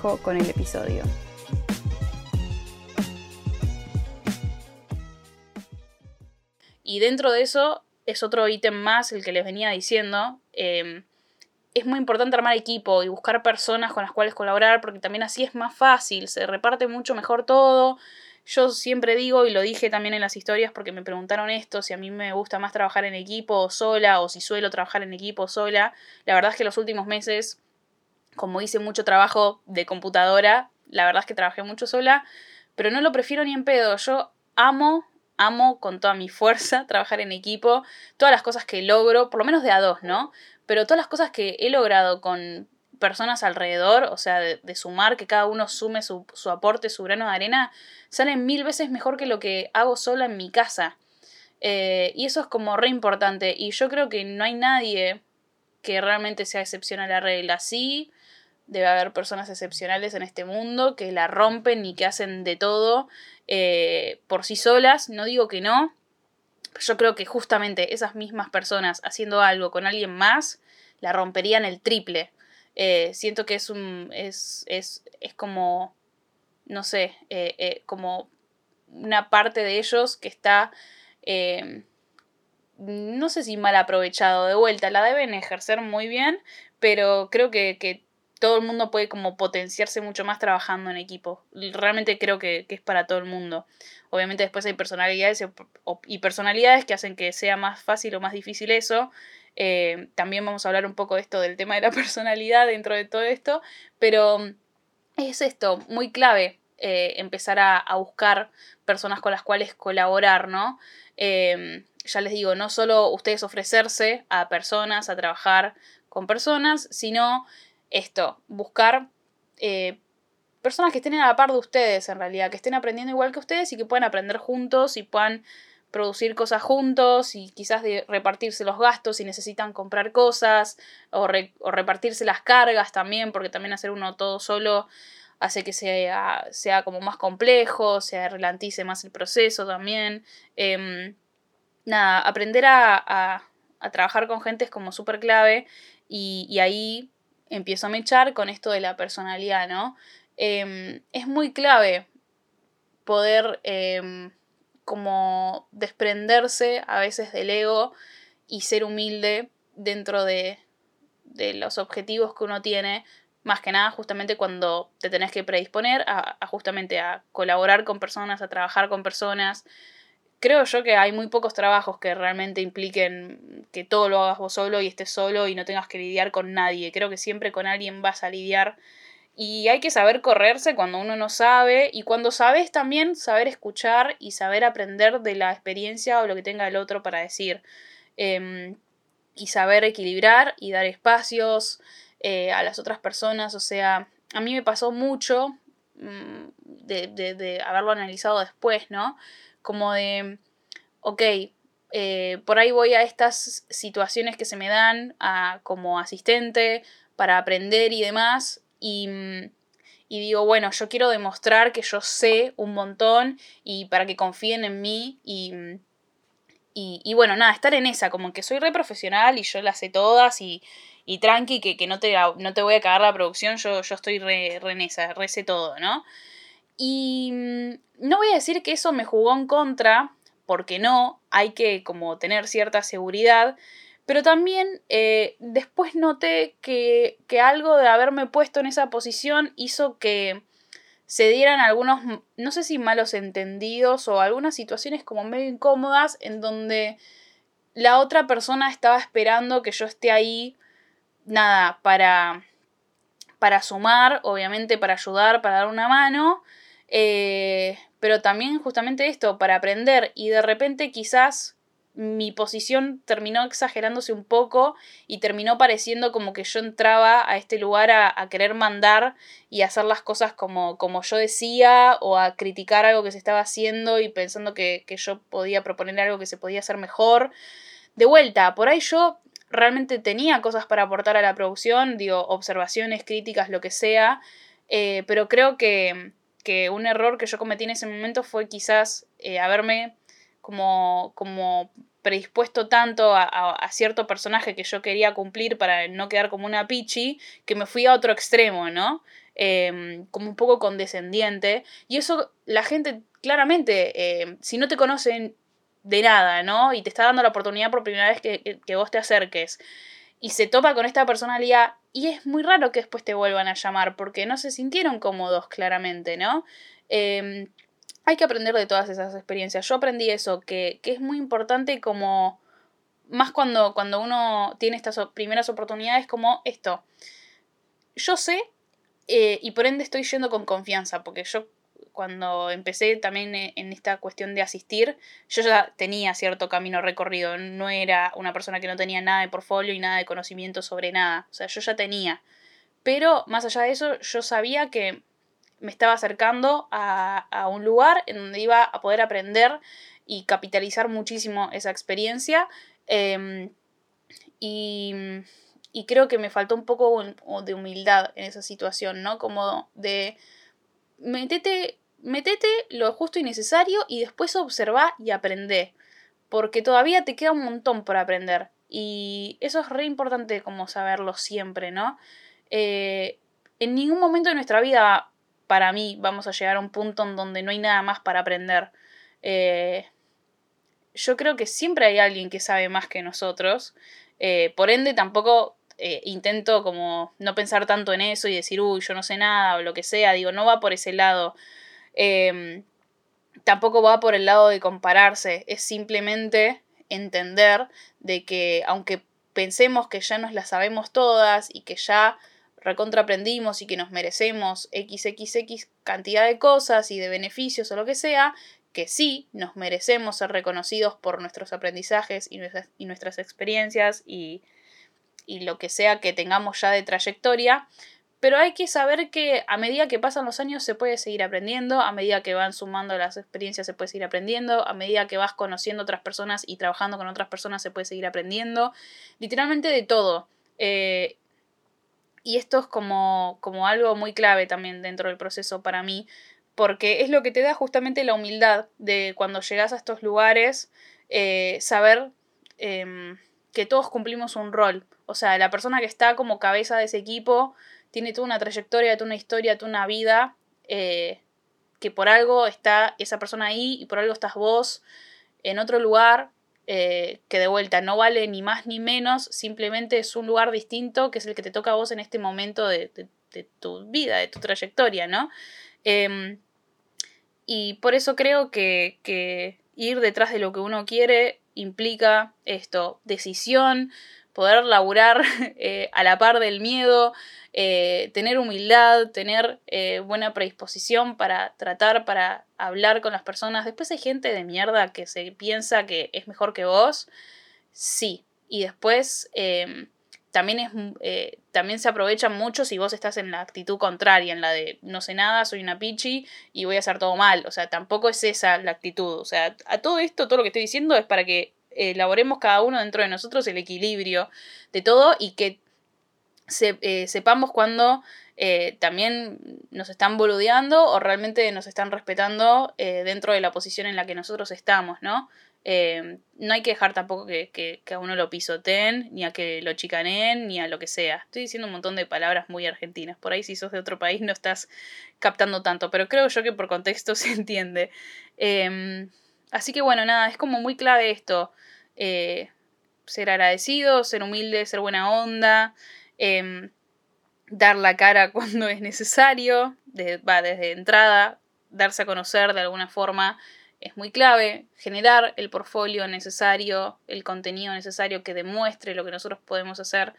con el episodio. Y dentro de eso, es otro ítem más el que les venía diciendo. Em, es muy importante armar equipo y buscar personas con las cuales colaborar porque también así es más fácil, se reparte mucho mejor todo. Yo siempre digo, y lo dije también en las historias porque me preguntaron esto, si a mí me gusta más trabajar en equipo o sola o si suelo trabajar en equipo o sola. La verdad es que los últimos meses, como hice mucho trabajo de computadora, la verdad es que trabajé mucho sola, pero no lo prefiero ni en pedo. Yo amo amo con toda mi fuerza trabajar en equipo, todas las cosas que logro, por lo menos de a dos, ¿no? Pero todas las cosas que he logrado con personas alrededor, o sea, de, sumar, que cada uno sume su, aporte, su grano de arena, salen mil veces mejor que lo que hago sola en mi casa. Eh, y eso es como re importante. Y yo creo que no hay nadie que realmente sea excepción a la regla. Sí, debe haber personas excepcionales en este mundo que la rompen y que hacen de todo eh, por sí solas. No digo que no. Pero yo creo que justamente esas mismas personas haciendo algo con alguien más la romperían el triple. Eh, siento que es un. es, es, es como. no sé. Eh, como una parte de ellos que está. no sé si mal aprovechado de vuelta. La deben ejercer muy bien. Pero creo que, que todo el mundo puede como potenciarse mucho más trabajando en equipo. Realmente creo que, es para todo el mundo. Obviamente después hay personalidades y personalidades que hacen que sea más fácil o más difícil eso. Eh, también vamos a hablar un poco de esto del tema de la personalidad dentro de todo esto. Pero es esto, muy clave eh, empezar a, buscar personas con las cuales colaborar, ¿no? Eh, ya les digo, no solo ustedes ofrecerse a personas, a trabajar con personas, sino esto, buscar eh, personas que estén a la par de ustedes en realidad, que estén aprendiendo igual que ustedes y que puedan aprender juntos y puedan producir cosas juntos y quizás repartirse los gastos si necesitan comprar cosas o, repartirse las cargas también, porque también hacer uno todo solo hace que sea, sea como más complejo, se relantice más el proceso también. Em, nada, aprender a, trabajar con gente es como súper clave y ahí empiezo a mechar con esto de la personalidad, ¿no? Em, es muy clave poder em, como desprenderse a veces del ego y ser humilde dentro de, de, los objetivos que uno tiene, más que nada justamente cuando te tenés que predisponer a, a justamente a colaborar con personas, a trabajar con personas, creo yo que hay muy pocos trabajos que realmente impliquen que todo lo hagas vos solo y estés solo y no tengas que lidiar con nadie. Creo que siempre con alguien vas a lidiar. Y hay que saber correrse cuando uno no sabe y cuando sabes también saber escuchar y saber aprender de la experiencia o lo que tenga el otro para decir. Em, y saber equilibrar y dar espacios eh, a las otras personas. O sea, a mí me pasó mucho mm, de, de, de haberlo analizado después, ¿no? Como de, ok, eh, por ahí voy a estas situaciones que se me dan a, como asistente para aprender y demás, y, y, digo, bueno, yo quiero demostrar que yo sé un montón y para que confíen en mí y, y, bueno, nada, estar en esa, como que soy re profesional y yo las sé todas y, y tranqui, que, que no, te, no te voy a cagar la producción, yo, yo estoy re, re en esa, re sé todo, ¿no? Y mm, no voy a decir que eso me jugó en contra, porque no, hay que como tener cierta seguridad, pero también eh, después noté que, que, algo de haberme puesto en esa posición hizo que se dieran algunos, no sé si malos entendidos o algunas situaciones como medio incómodas en donde la otra persona estaba esperando que yo esté ahí, nada, para, para sumar, obviamente para ayudar, para dar una mano, eh, pero también justamente esto, para aprender y de repente quizás mi posición terminó exagerándose un poco y terminó pareciendo como que yo entraba a este lugar a, querer mandar y hacer las cosas como, como, yo decía o a criticar algo que se estaba haciendo y pensando que, que yo podía proponer algo que se podía hacer mejor. De vuelta, por ahí yo realmente tenía cosas para aportar a la producción, digo, observaciones, críticas, lo que sea, eh, pero creo que que un error que yo cometí en ese momento fue quizás eh, haberme como, como predispuesto tanto a, cierto personaje que yo quería cumplir para no quedar como una pichi, que me fui a otro extremo, ¿no? Em, como un poco condescendiente. Y eso la gente, claramente, em, si no te conocen de nada, ¿no? Y te está dando la oportunidad por primera vez que, que vos te acerques y se topa con esta personalidad y es muy raro que después te vuelvan a llamar porque no se sintieron cómodos claramente, ¿no? Em, hay que aprender de todas esas experiencias. Yo aprendí eso, que, que es muy importante como, más cuando, cuando uno tiene estas primeras oportunidades como esto. Yo sé eh, y por ende estoy yendo con confianza, porque yo cuando empecé también e, en esta cuestión de asistir, yo ya tenía cierto camino recorrido, no era una persona que no tenía nada de portfolio y nada de conocimiento sobre nada, o sea, yo ya tenía. Pero más allá de eso, yo sabía que me estaba acercando a, un lugar en donde iba a poder aprender y capitalizar muchísimo esa experiencia. Em, y, y, creo que me faltó un poco de humildad en esa situación, ¿no? Como de metete Metete lo justo y necesario y después observa y aprende. Porque todavía te queda un montón por aprender. Y eso es re importante como saberlo siempre, ¿no? Eh, en ningún momento de nuestra vida, para mí, vamos a llegar a un punto en donde no hay nada más para aprender. Eh, yo creo que siempre hay alguien que sabe más que nosotros. Eh, por ende, tampoco intento como no pensar tanto en eso y decir, uy, yo no sé nada o lo que sea. Digo, no va por ese lado. Em, tampoco va por el lado de compararse, es simplemente entender de que aunque pensemos que ya nos las sabemos todas y que ya recontraprendimos y que nos merecemos XXX cantidad de cosas y de beneficios o lo que sea, que sí nos merecemos ser reconocidos por nuestros aprendizajes y nuestras, y nuestras experiencias y, y lo que sea que tengamos ya de trayectoria, pero hay que saber que a medida que pasan los años se puede seguir aprendiendo, a medida que van sumando las experiencias se puede seguir aprendiendo, a medida que vas conociendo otras personas y trabajando con otras personas se puede seguir aprendiendo, literalmente de todo. Eh, y esto es como, como algo muy clave también dentro del proceso para mí, porque es lo que te da justamente la humildad de cuando llegas a estos lugares, eh, saber em, que todos cumplimos un rol. O sea, la persona que está como cabeza de ese equipo tiene toda una trayectoria, toda una historia, toda una vida, eh, que por algo está esa persona ahí y por algo estás vos en otro lugar, eh, que de vuelta no vale ni más ni menos, simplemente es un lugar distinto que es el que te toca a vos en este momento de, tu vida, de tu trayectoria, ¿no? Em, y por eso creo que, que ir detrás de lo que uno quiere implica esto, decisión, poder laburar eh, a la par del miedo, eh, tener humildad, tener eh, buena predisposición para tratar, para hablar con las personas. Después hay gente de mierda que se piensa que es mejor que vos. Sí. Y después em, también, es, también se aprovechan mucho si vos estás en la actitud contraria, en la de no sé nada, soy una pichi y voy a hacer todo mal. O sea, tampoco es esa la actitud. O sea, a todo esto, todo lo que estoy diciendo es para que elaboremos cada uno dentro de nosotros el equilibrio de todo y que eh, sepamos cuando eh, también nos están boludeando o realmente nos están respetando eh, dentro de la posición en la que nosotros estamos, ¿no? no hay que dejar tampoco que, que, a uno lo pisoteen, ni a que lo chicaneen, ni a lo que sea. Estoy diciendo un montón de palabras muy argentinas. Por ahí si sos de otro país no estás captando tanto, pero creo yo que por contexto se entiende. Así que bueno, nada, es como muy clave esto. ser agradecido, ser humilde, ser buena onda. Em, dar la cara cuando es necesario, va desde entrada, darse a conocer de alguna forma es muy clave, generar el portfolio necesario, el contenido necesario que demuestre lo que nosotros podemos hacer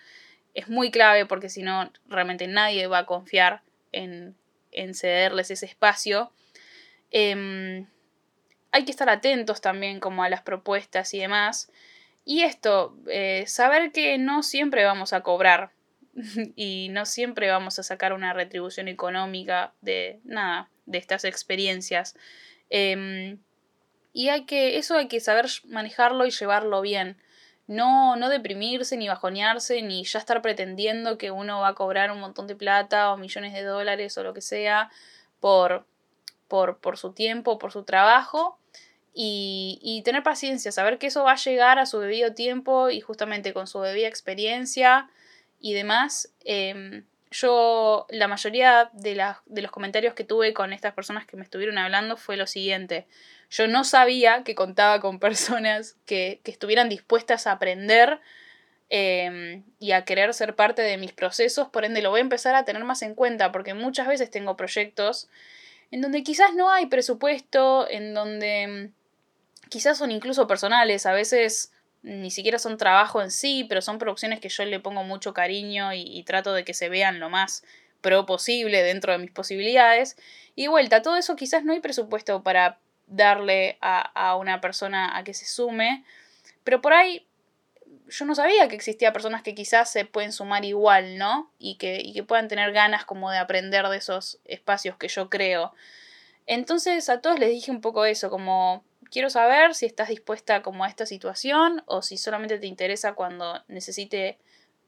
es muy clave porque si no realmente nadie va a confiar en, en cederles ese espacio. Em, hay que estar atentos también como a las propuestas y demás. Y esto, eh, saber que no siempre vamos a cobrar y no siempre vamos a sacar una retribución económica de nada, de estas experiencias. Em, y hay que, eso hay que saber manejarlo y llevarlo bien. No, no deprimirse, ni bajonearse, ni ya estar pretendiendo que uno va a cobrar un montón de plata o millones de dólares o lo que sea por, por, por su tiempo, por su trabajo. Y, y, tener paciencia, saber que eso va a llegar a su debido tiempo y justamente con su debida experiencia y demás, em, yo la mayoría de, de, los comentarios que tuve con estas personas que me estuvieron hablando fue lo siguiente. Yo no sabía que contaba con personas que, que estuvieran dispuestas a aprender em, y a querer ser parte de mis procesos, por ende lo voy a empezar a tener más en cuenta, porque muchas veces tengo proyectos en donde quizás no hay presupuesto, en donde mm, quizás son incluso personales, a veces ni siquiera son trabajo en sí, pero son producciones que yo le pongo mucho cariño y, trato de que se vean lo más pro posible dentro de mis posibilidades. Y de vuelta, todo eso quizás no hay presupuesto para darle a, a una persona a que se sume, pero por ahí yo no sabía que existía personas que quizás se pueden sumar igual, ¿no? Y que, y que puedan tener ganas como de aprender de esos espacios que yo creo. Entonces a todos les dije un poco eso, como quiero saber si estás dispuesta como a esta situación o si solamente te interesa cuando necesite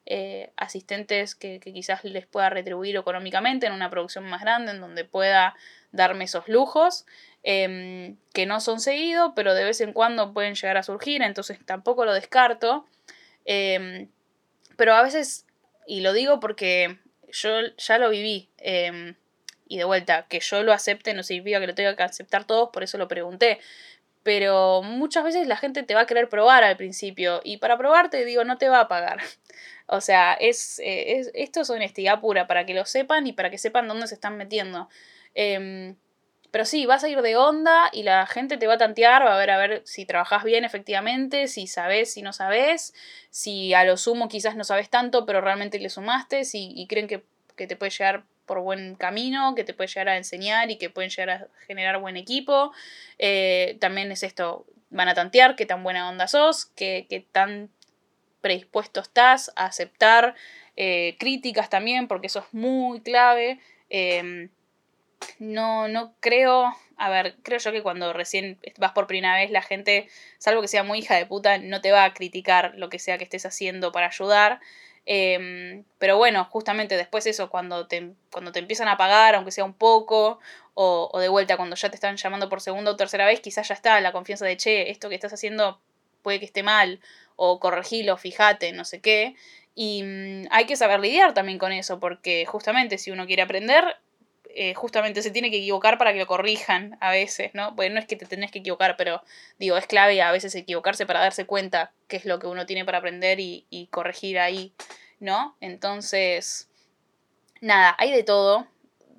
eh, asistentes que, quizás les pueda retribuir económicamente en una producción más grande en donde pueda darme esos lujos em, que no son seguidos pero de vez en cuando pueden llegar a surgir entonces tampoco lo descarto em, pero a veces y lo digo porque yo ya lo viví em, y de vuelta, que yo lo acepte no significa que lo tenga que aceptar todos, por eso lo pregunté pero muchas veces la gente te va a querer probar al principio y para probarte digo no te va a pagar. O sea, es, eh, es, esto es honestidad pura para que lo sepan y para que sepan dónde se están metiendo. Em, pero sí, vas a ir de onda y la gente te va a tantear, va a ver a ver si trabajas bien efectivamente, si sabes, si no sabes, si a lo sumo quizás no sabes tanto, pero realmente le sumaste, si, y creen que, que te puede llegar por buen camino, que te puede llegar a enseñar y que pueden llegar a generar buen equipo. Eh, también es esto, van a tantear qué tan buena onda sos, qué, qué tan predispuesto estás a aceptar eh, críticas también, porque eso es muy clave. Em, no, no creo, a ver, creo yo que cuando recién vas por primera vez la gente, salvo que sea muy hija de puta, no te va a criticar lo que sea que estés haciendo para ayudar. Em, pero bueno, justamente después eso, cuando te, cuando te empiezan a pagar, aunque sea un poco, o, de vuelta cuando ya te están llamando por segunda o tercera vez, quizás ya está la confianza de, che, esto que estás haciendo puede que esté mal, o corregilo, fíjate, no sé qué. Y mm, hay que saber lidiar también con eso, porque justamente si uno quiere aprender, eh, justamente se tiene que equivocar para que lo corrijan a veces, ¿no? Porque no es que te tenés que equivocar, pero digo, es clave a veces equivocarse para darse cuenta qué es lo que uno tiene para aprender y, y corregir ahí, ¿no? Entonces, nada, hay de todo.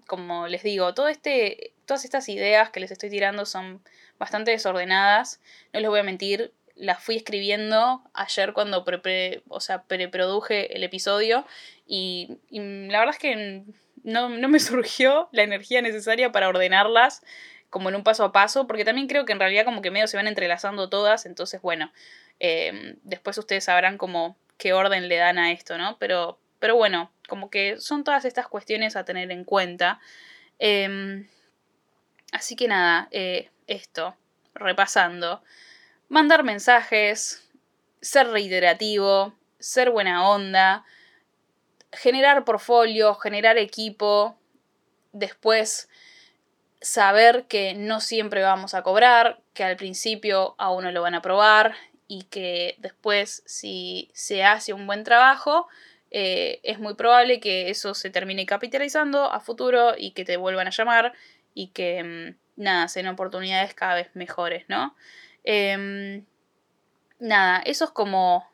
Como les digo, todo este, todas estas ideas que les estoy tirando son bastante desordenadas. No les voy a mentir, las fui escribiendo ayer cuando pre, o sea, preproduje el episodio y, y, la verdad es que no, no, me surgió la energía necesaria para ordenarlas como en un paso a paso, porque también creo que en realidad como que medio se van entrelazando todas, entonces bueno, eh, después ustedes sabrán como qué orden le dan a esto, ¿no? Pero, pero bueno, como que son todas estas cuestiones a tener en cuenta. Em, así que nada, eh, esto, repasando. Mandar mensajes, ser reiterativo, ser buena onda, generar portfolio, generar equipo, después saber que no siempre vamos a cobrar, que al principio a uno lo van a probar y que después si se hace un buen trabajo, eh, es muy probable que eso se termine capitalizando a futuro y que te vuelvan a llamar y que mm, nada, sean oportunidades cada vez mejores, ¿no? Em, nada, eso es como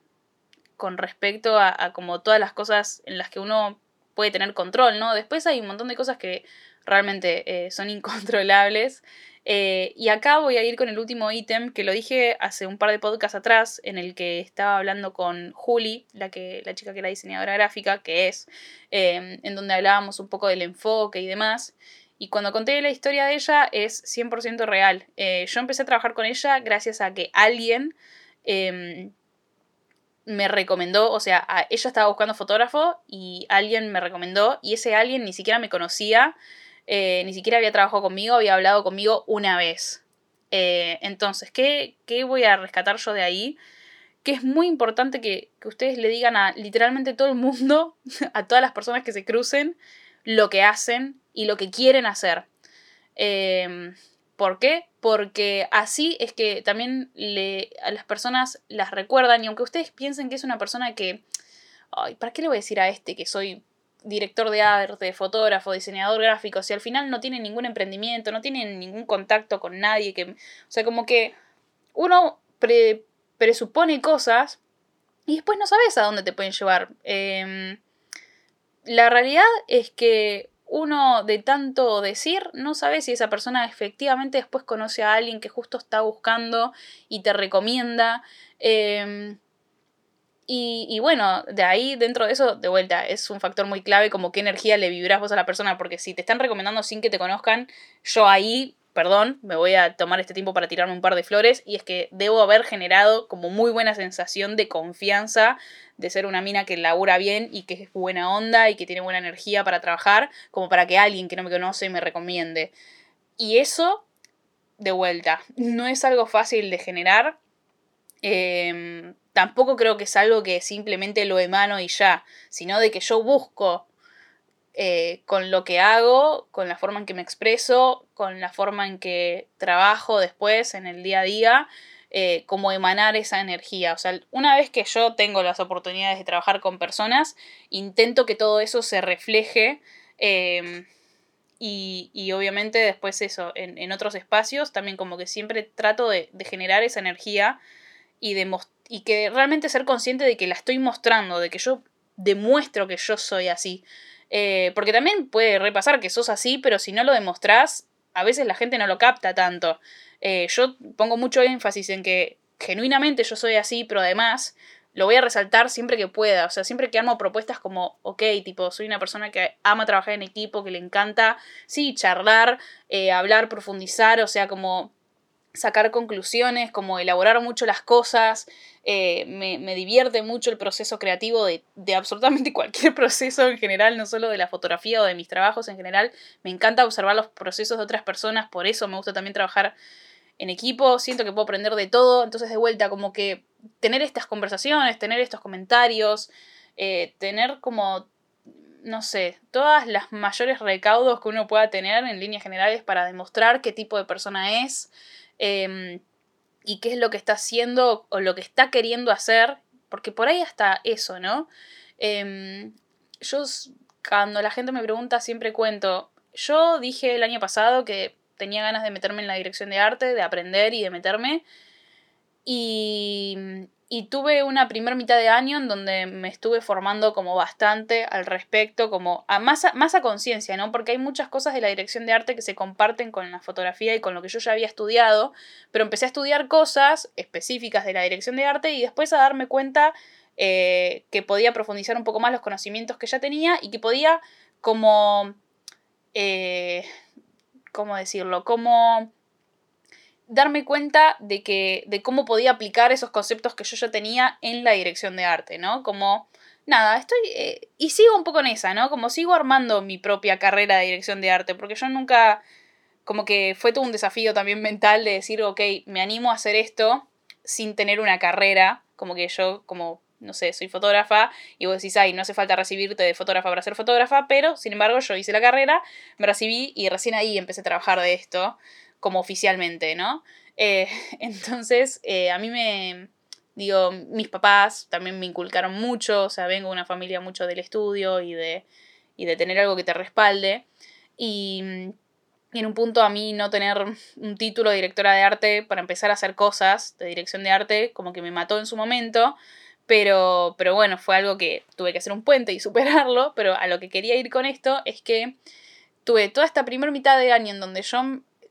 con respecto a, como todas las cosas en las que uno puede tener control, ¿no? Después hay un montón de cosas que realmente eh, son incontrolables eh, y acá voy a ir con el último ítem que lo dije hace un par de podcasts atrás, en el que estaba hablando con Juli, la, que, la chica que era diseñadora gráfica, que es, em, en donde hablábamos un poco del enfoque y demás. Y cuando conté la historia de ella es 100% real. Eh, yo empecé a trabajar con ella gracias a que alguien em, me recomendó, o sea, ella estaba buscando fotógrafo y alguien me recomendó y ese alguien ni siquiera me conocía eh, ni siquiera había trabajado conmigo, había hablado conmigo una vez. Eh, entonces, ¿qué, voy a rescatar yo de ahí? Que es muy importante que, ustedes le digan a literalmente todo el mundo, a todas las personas que se crucen, lo que hacen y lo que quieren hacer. Eh, ¿Por qué? Porque así es que también le, a las personas las recuerdan y aunque ustedes piensen que es una persona que, ay, ¿para qué le voy a decir a este que soy director de arte, fotógrafo, diseñador gráfico, si al final no tiene ningún emprendimiento, no tiene ningún contacto con nadie, que, o sea, como que uno presupone cosas y después no sabes a dónde te pueden llevar. Em, la realidad es que uno de tanto decir no sabe si esa persona efectivamente después conoce a alguien que justo está buscando y te recomienda. Em, y, bueno, de ahí, dentro de eso, de vuelta, es un factor muy clave como qué energía le vibras vos a la persona, porque si te están recomendando sin que te conozcan, yo ahí, perdón, me voy a tomar este tiempo para tirarme un par de flores, y es que debo haber generado como muy buena sensación de confianza, de ser una mina que labura bien y que es buena onda y que tiene buena energía para trabajar, como para que alguien que no me conoce me recomiende. Y eso, de vuelta, no es algo fácil de generar. Eh, tampoco creo que es algo que simplemente lo emano y ya, sino de que yo busco eh, con lo que hago, con la forma en que me expreso, con la forma en que trabajo después en el día a día, eh, como emanar esa energía. O sea, una vez que yo tengo las oportunidades de trabajar con personas, intento que todo eso se refleje. Em, y, obviamente después eso, en, otros espacios, también como que siempre trato de, de generar esa energía y de y que realmente ser consciente de que la estoy mostrando, de que yo demuestro que yo soy así. Eh, porque también puede repasar que sos así, pero si no lo demostrás, a veces la gente no lo capta tanto. Eh, yo pongo mucho énfasis en que genuinamente yo soy así, pero además lo voy a resaltar siempre que pueda. O sea, siempre que armo propuestas como, ok, tipo, soy una persona que ama trabajar en equipo, que le encanta, sí, charlar, eh, hablar, profundizar, o sea, como sacar conclusiones, como elaborar mucho las cosas. Eh, me, divierte mucho el proceso creativo de, de, absolutamente cualquier proceso en general, no solo de la fotografía o de mis trabajos en general. Me encanta observar los procesos de otras personas, por eso me gusta también trabajar en equipo, siento que puedo aprender de todo, entonces de vuelta como que tener estas conversaciones, tener estos comentarios, eh, tener como, no sé, todas las mayores recaudos que uno pueda tener en líneas generales para demostrar qué tipo de persona es, Em, y qué es lo que está haciendo o lo que está queriendo hacer, porque por ahí hasta eso, ¿no? Em, yo cuando la gente me pregunta siempre cuento, yo dije el año pasado que tenía ganas de meterme en la dirección de arte, de aprender y de meterme, y, y tuve una primera mitad de año en donde me estuve formando como bastante al respecto, como a más a, más a conciencia, ¿no? Porque hay muchas cosas de la dirección de arte que se comparten con la fotografía y con lo que yo ya había estudiado, pero empecé a estudiar cosas específicas de la dirección de arte y después a darme cuenta eh, que podía profundizar un poco más los conocimientos que ya tenía y que podía como... Eh, ¿Cómo decirlo? Como darme cuenta de que de cómo podía aplicar esos conceptos que yo ya tenía en la dirección de arte, ¿no? Como nada, estoy eh, y sigo un poco en esa, ¿no? Como sigo armando mi propia carrera de dirección de arte, porque yo nunca como que fue todo un desafío también mental de decir, ok, me animo a hacer esto sin tener una carrera, como que yo como no sé, soy fotógrafa y vos decís, ay, no hace falta recibirte de fotógrafa para ser fotógrafa, pero sin embargo yo hice la carrera, me recibí y recién ahí empecé a trabajar de esto como oficialmente, ¿no? Eh, entonces, eh, a mí me, digo, mis papás también me inculcaron mucho, o sea, vengo de una familia mucho del estudio y de, y de tener algo que te respalde. Y, en un punto a mí no tener un título de directora de arte para empezar a hacer cosas de dirección de arte, como que me mató en su momento. Pero, pero bueno, fue algo que tuve que hacer un puente y superarlo. Pero a lo que quería ir con esto es que tuve toda esta primera mitad de año en donde yo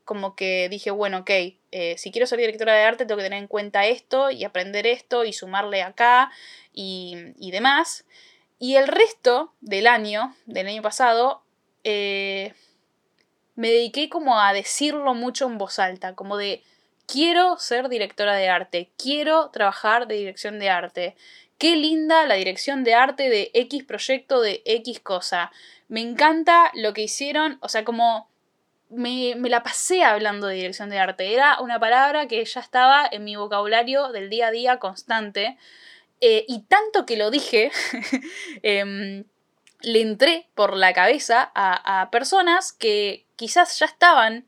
como que dije, bueno, ok, eh, si quiero ser directora de arte tengo que tener en cuenta esto y aprender esto y sumarle acá y, y demás. Y el resto del año, del año pasado, eh, me dediqué como a decirlo mucho en voz alta, como de quiero ser directora de arte, quiero trabajar de dirección de arte. Qué linda la dirección de arte de X proyecto de X cosa. Me encanta lo que hicieron, o sea, como me, la pasé hablando de dirección de arte. Era una palabra que ya estaba en mi vocabulario del día a día constante. Eh, y tanto que lo dije, em, le entré por la cabeza a, personas que quizás ya estaban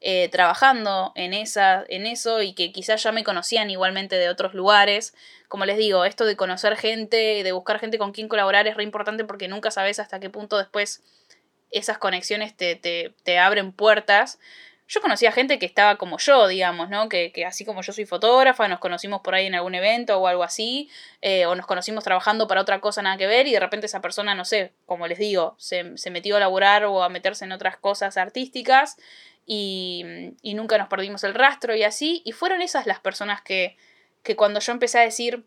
eh, trabajando en, esa, en eso y que quizás ya me conocían igualmente de otros lugares. Como les digo, esto de conocer gente, de buscar gente con quien colaborar es re importante porque nunca sabes hasta qué punto después esas conexiones te, abren puertas. yo conocía gente que estaba como yo, digamos, ¿no? Que, que, así como yo soy fotógrafa, nos conocimos por ahí en algún evento o algo así, eh, o nos conocimos trabajando para otra cosa nada que ver y de repente esa persona, no sé, como les digo, se, se metió a laburar o a meterse en otras cosas artísticas y, y, nunca nos perdimos el rastro y así, y fueron esas las personas que, que cuando yo empecé a decir,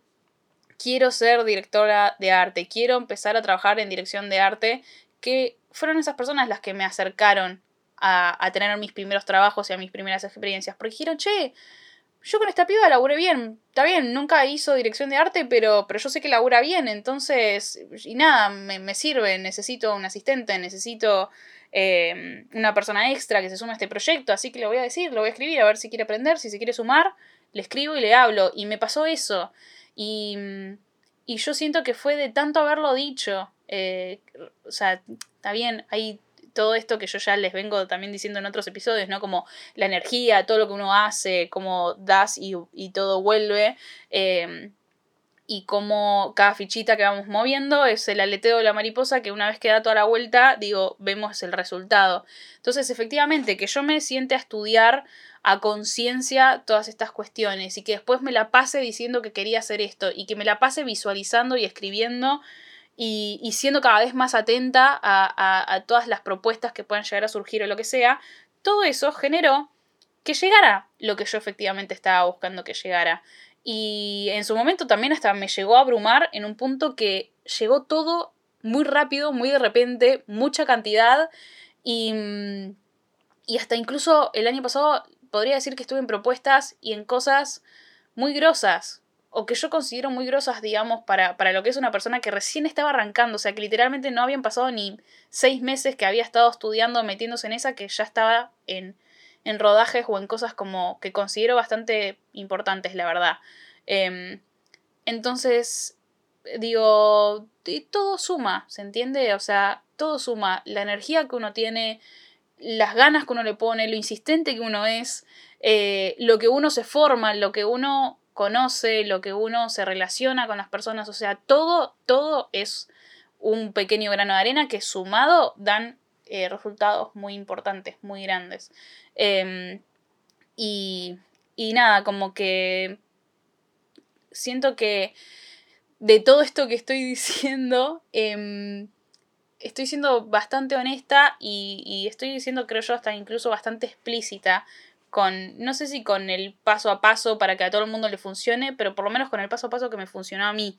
quiero ser directora de arte, quiero empezar a trabajar en dirección de arte, que fueron esas personas las que me acercaron a, tener mis primeros trabajos y a mis primeras experiencias. Porque dijeron, che, yo con esta piba laburé bien. Está bien, nunca hizo dirección de arte, pero, pero yo sé que labura bien. Entonces, y nada, me, sirve. Necesito un asistente, necesito eh, una persona extra que se sume a este proyecto. Así que le voy a decir, lo voy a escribir, a ver si quiere aprender, si se quiere sumar. Le escribo y le hablo. Y me pasó eso. Y, y yo siento que fue de tanto haberlo dicho. Eh, o sea, está bien, hay todo esto que yo ya les vengo también diciendo en otros episodios, ¿no? Como la energía, todo lo que uno hace, cómo das y, todo vuelve. Em, y cómo cada fichita que vamos moviendo es el aleteo de la mariposa que una vez que da toda la vuelta, digo, vemos el resultado. Entonces, efectivamente, que yo me siente a estudiar a conciencia todas estas cuestiones y que después me la pase diciendo que quería hacer esto y que me la pase visualizando y escribiendo y, siendo cada vez más atenta a, todas las propuestas que puedan llegar a surgir o lo que sea, todo eso generó que llegara lo que yo efectivamente estaba buscando que llegara. Y en su momento también hasta me llegó a abrumar en un punto que llegó todo muy rápido, muy de repente, mucha cantidad y, y hasta incluso el año pasado podría decir que estuve en propuestas y en cosas muy grosas, o que yo considero muy grosas, digamos, para, para, lo que es una persona que recién estaba arrancando, o sea, que literalmente no habían pasado ni seis meses que había estado estudiando, metiéndose en esa, que ya estaba en, en rodajes o en cosas como que considero bastante importantes, la verdad. Em, entonces, digo, todo suma, ¿se entiende? O sea, todo suma, la energía que uno tiene, las ganas que uno le pone, lo insistente que uno es, eh, lo que uno se forma, lo que uno conoce, lo que uno se relaciona con las personas, o sea, todo, todo es un pequeño grano de arena que sumado dan eh, resultados muy importantes, muy grandes. Em, y, y nada, como que siento que de todo esto que estoy diciendo, em, estoy siendo bastante honesta y, y, estoy diciendo, creo yo, hasta incluso bastante explícita con, no sé si con el paso a paso para que a todo el mundo le funcione, pero por lo menos con el paso a paso que me funcionó a mí.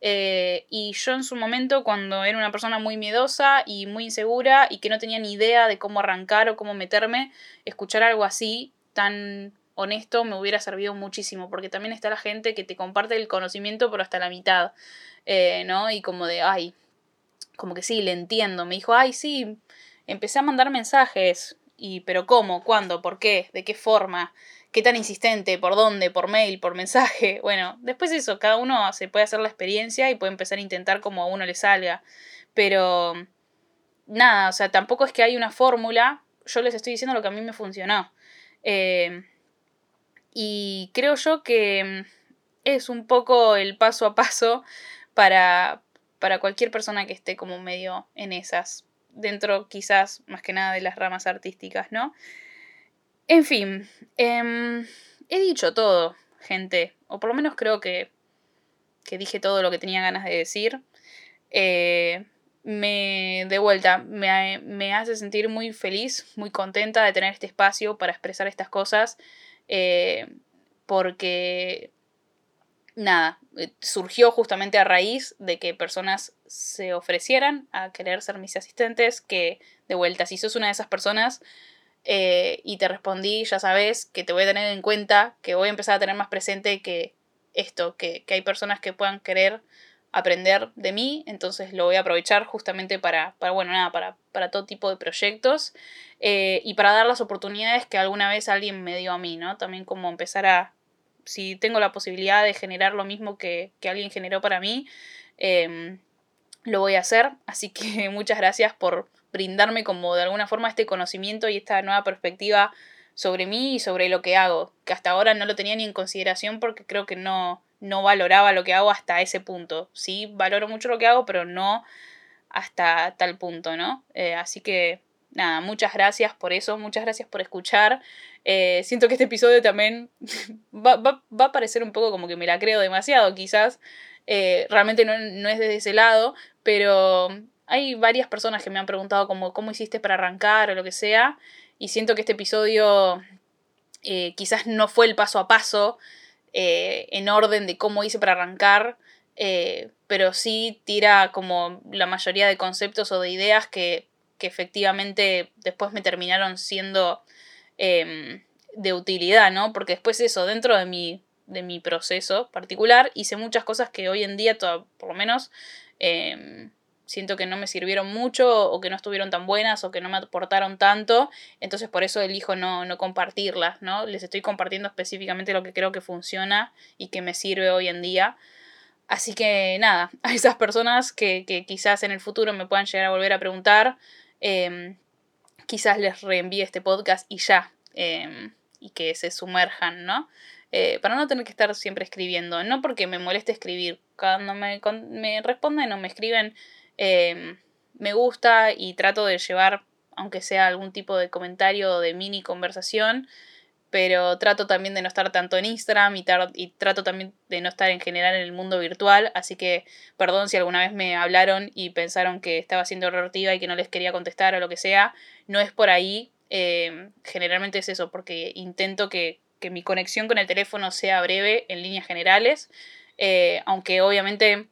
Eh, y yo en su momento, cuando era una persona muy miedosa y muy insegura y que no tenía ni idea de cómo arrancar o cómo meterme, escuchar algo así tan honesto me hubiera servido muchísimo, porque también está la gente que te comparte el conocimiento, pero hasta la mitad, eh, ¿no? Y como de, ay, como que sí, le entiendo. Me dijo, ay, sí, empecé a mandar mensajes, y pero cómo, cuándo, por qué, de qué forma, qué tan insistente, por dónde, por mail, por mensaje. Bueno, después de eso, cada uno se puede hacer la experiencia y puede empezar a intentar como a uno le salga. Pero nada, o sea, tampoco es que hay una fórmula, yo les estoy diciendo lo que a mí me funcionó. Eh, y creo yo que es un poco el paso a paso para, para cualquier persona que esté como medio en esas dentro quizás más que nada de las ramas artísticas, ¿no? En fin, em, he dicho todo, gente, o por lo menos creo que, que dije todo lo que tenía ganas de decir. Eh, me, de vuelta, me, me, hace sentir muy feliz, muy contenta de tener este espacio para expresar estas cosas, eh, porque nada, eh, surgió justamente a raíz de que personas se ofrecieran a querer ser mis asistentes, que de vuelta, si sos una de esas personas eh, y te respondí, ya sabes que te voy a tener en cuenta, que voy a empezar a tener más presente que esto, que, hay personas que puedan querer aprender de mí, entonces lo voy a aprovechar justamente para, para bueno, nada, para, para todo tipo de proyectos eh, y para dar las oportunidades que alguna vez alguien me dio a mí, ¿no? También como empezar a, si tengo la posibilidad de generar lo mismo que, alguien generó para mí, em, lo voy a hacer. Así que muchas gracias por brindarme como de alguna forma este conocimiento y esta nueva perspectiva sobre mí y sobre lo que hago, que hasta ahora no lo tenía ni en consideración porque creo que no, no valoraba lo que hago hasta ese punto. Sí, valoro mucho lo que hago, pero no hasta tal punto, ¿no? Eh, así que nada, muchas gracias por eso, muchas gracias por escuchar. Eh, siento que este episodio también va, va, va, a parecer un poco como que me la creo demasiado, quizás. Eh, realmente no, no, es desde ese lado, pero hay varias personas que me han preguntado cómo hiciste para arrancar o lo que sea. Y siento que este episodio eh, quizás no fue el paso a paso en orden de cómo hice para arrancar, pero sí tira como la mayoría de conceptos o de ideas que, que efectivamente después me terminaron siendo em, de utilidad, ¿no? Porque después eso, dentro de mi, de mi proceso particular, hice muchas cosas que hoy en día, por lo menos, em, siento que no me sirvieron mucho o que no estuvieron tan buenas o que no me aportaron tanto, entonces por eso elijo no, no compartirlas, ¿no? Les estoy compartiendo específicamente lo que creo que funciona y que me sirve hoy en día. Así que nada, a esas personas que, que quizás en el futuro me puedan llegar a volver a preguntar, eh, quizás les reenvíe este podcast y ya, eh, y que se sumerjan, ¿no? Eh, para no tener que estar siempre escribiendo, no porque me moleste escribir, cuando me, cuando me responden o me escriben, Em, me gusta y trato de llevar, aunque sea algún tipo de comentario o de mini conversación, pero trato también de no estar tanto en Instagram y, y, trato también de no estar en general en el mundo virtual, así que perdón si alguna vez me hablaron y pensaron que estaba siendo errativa y que no les quería contestar o lo que sea, no es por ahí, em, generalmente es eso, porque intento que, que, mi conexión con el teléfono sea breve en líneas generales, eh, aunque obviamente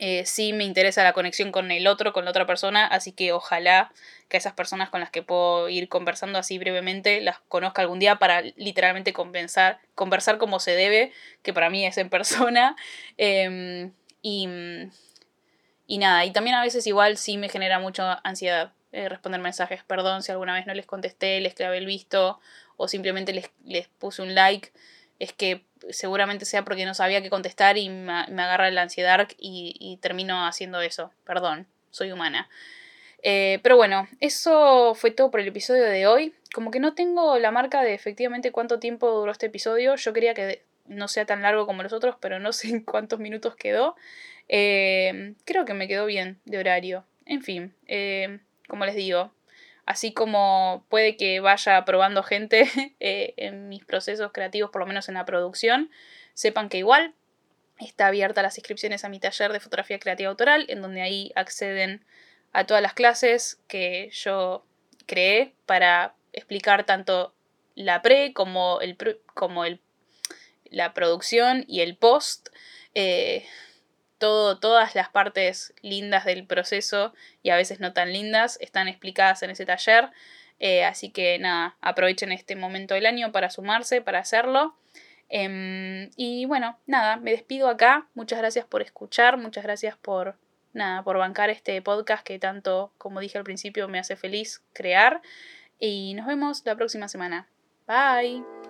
eh, sí me interesa la conexión con el otro, con la otra persona, así que ojalá que esas personas con las que puedo ir conversando así brevemente las conozca algún día para literalmente compensar, conversar como se debe, que para mí es en persona. Em, y, y, nada, y también a veces igual sí me genera mucha ansiedad eh, responder mensajes, perdón si alguna vez no les contesté, les clavé el visto o simplemente les, les puse un like es que seguramente sea porque no sabía qué contestar y me, agarra la ansiedad y, termino haciendo eso. Perdón, soy humana. Eh, pero bueno, eso fue todo por el episodio de hoy. Como que no tengo la marca de efectivamente cuánto tiempo duró este episodio. Yo quería que no sea tan largo como los otros, pero no sé en cuántos minutos quedó. Eh, creo que me quedó bien de horario. En fin, eh, como les digo, así como puede que vaya probando gente eh, en mis procesos creativos, por lo menos en la producción, sepan que igual está abierta las inscripciones a mi taller de fotografía creativa autoral, en donde ahí acceden a todas las clases que yo creé para explicar tanto la pre como, el, como el, la producción y el post. Eh, todas las partes lindas del proceso y a veces no tan lindas están explicadas en ese taller. Eh, así que nada, aprovechen este momento del año para sumarse, para hacerlo. Em, y bueno, nada, me despido acá. Muchas gracias por escuchar, muchas gracias por nada, por bancar este podcast que tanto, como dije al principio, me hace feliz crear. Y nos vemos la próxima semana. Bye.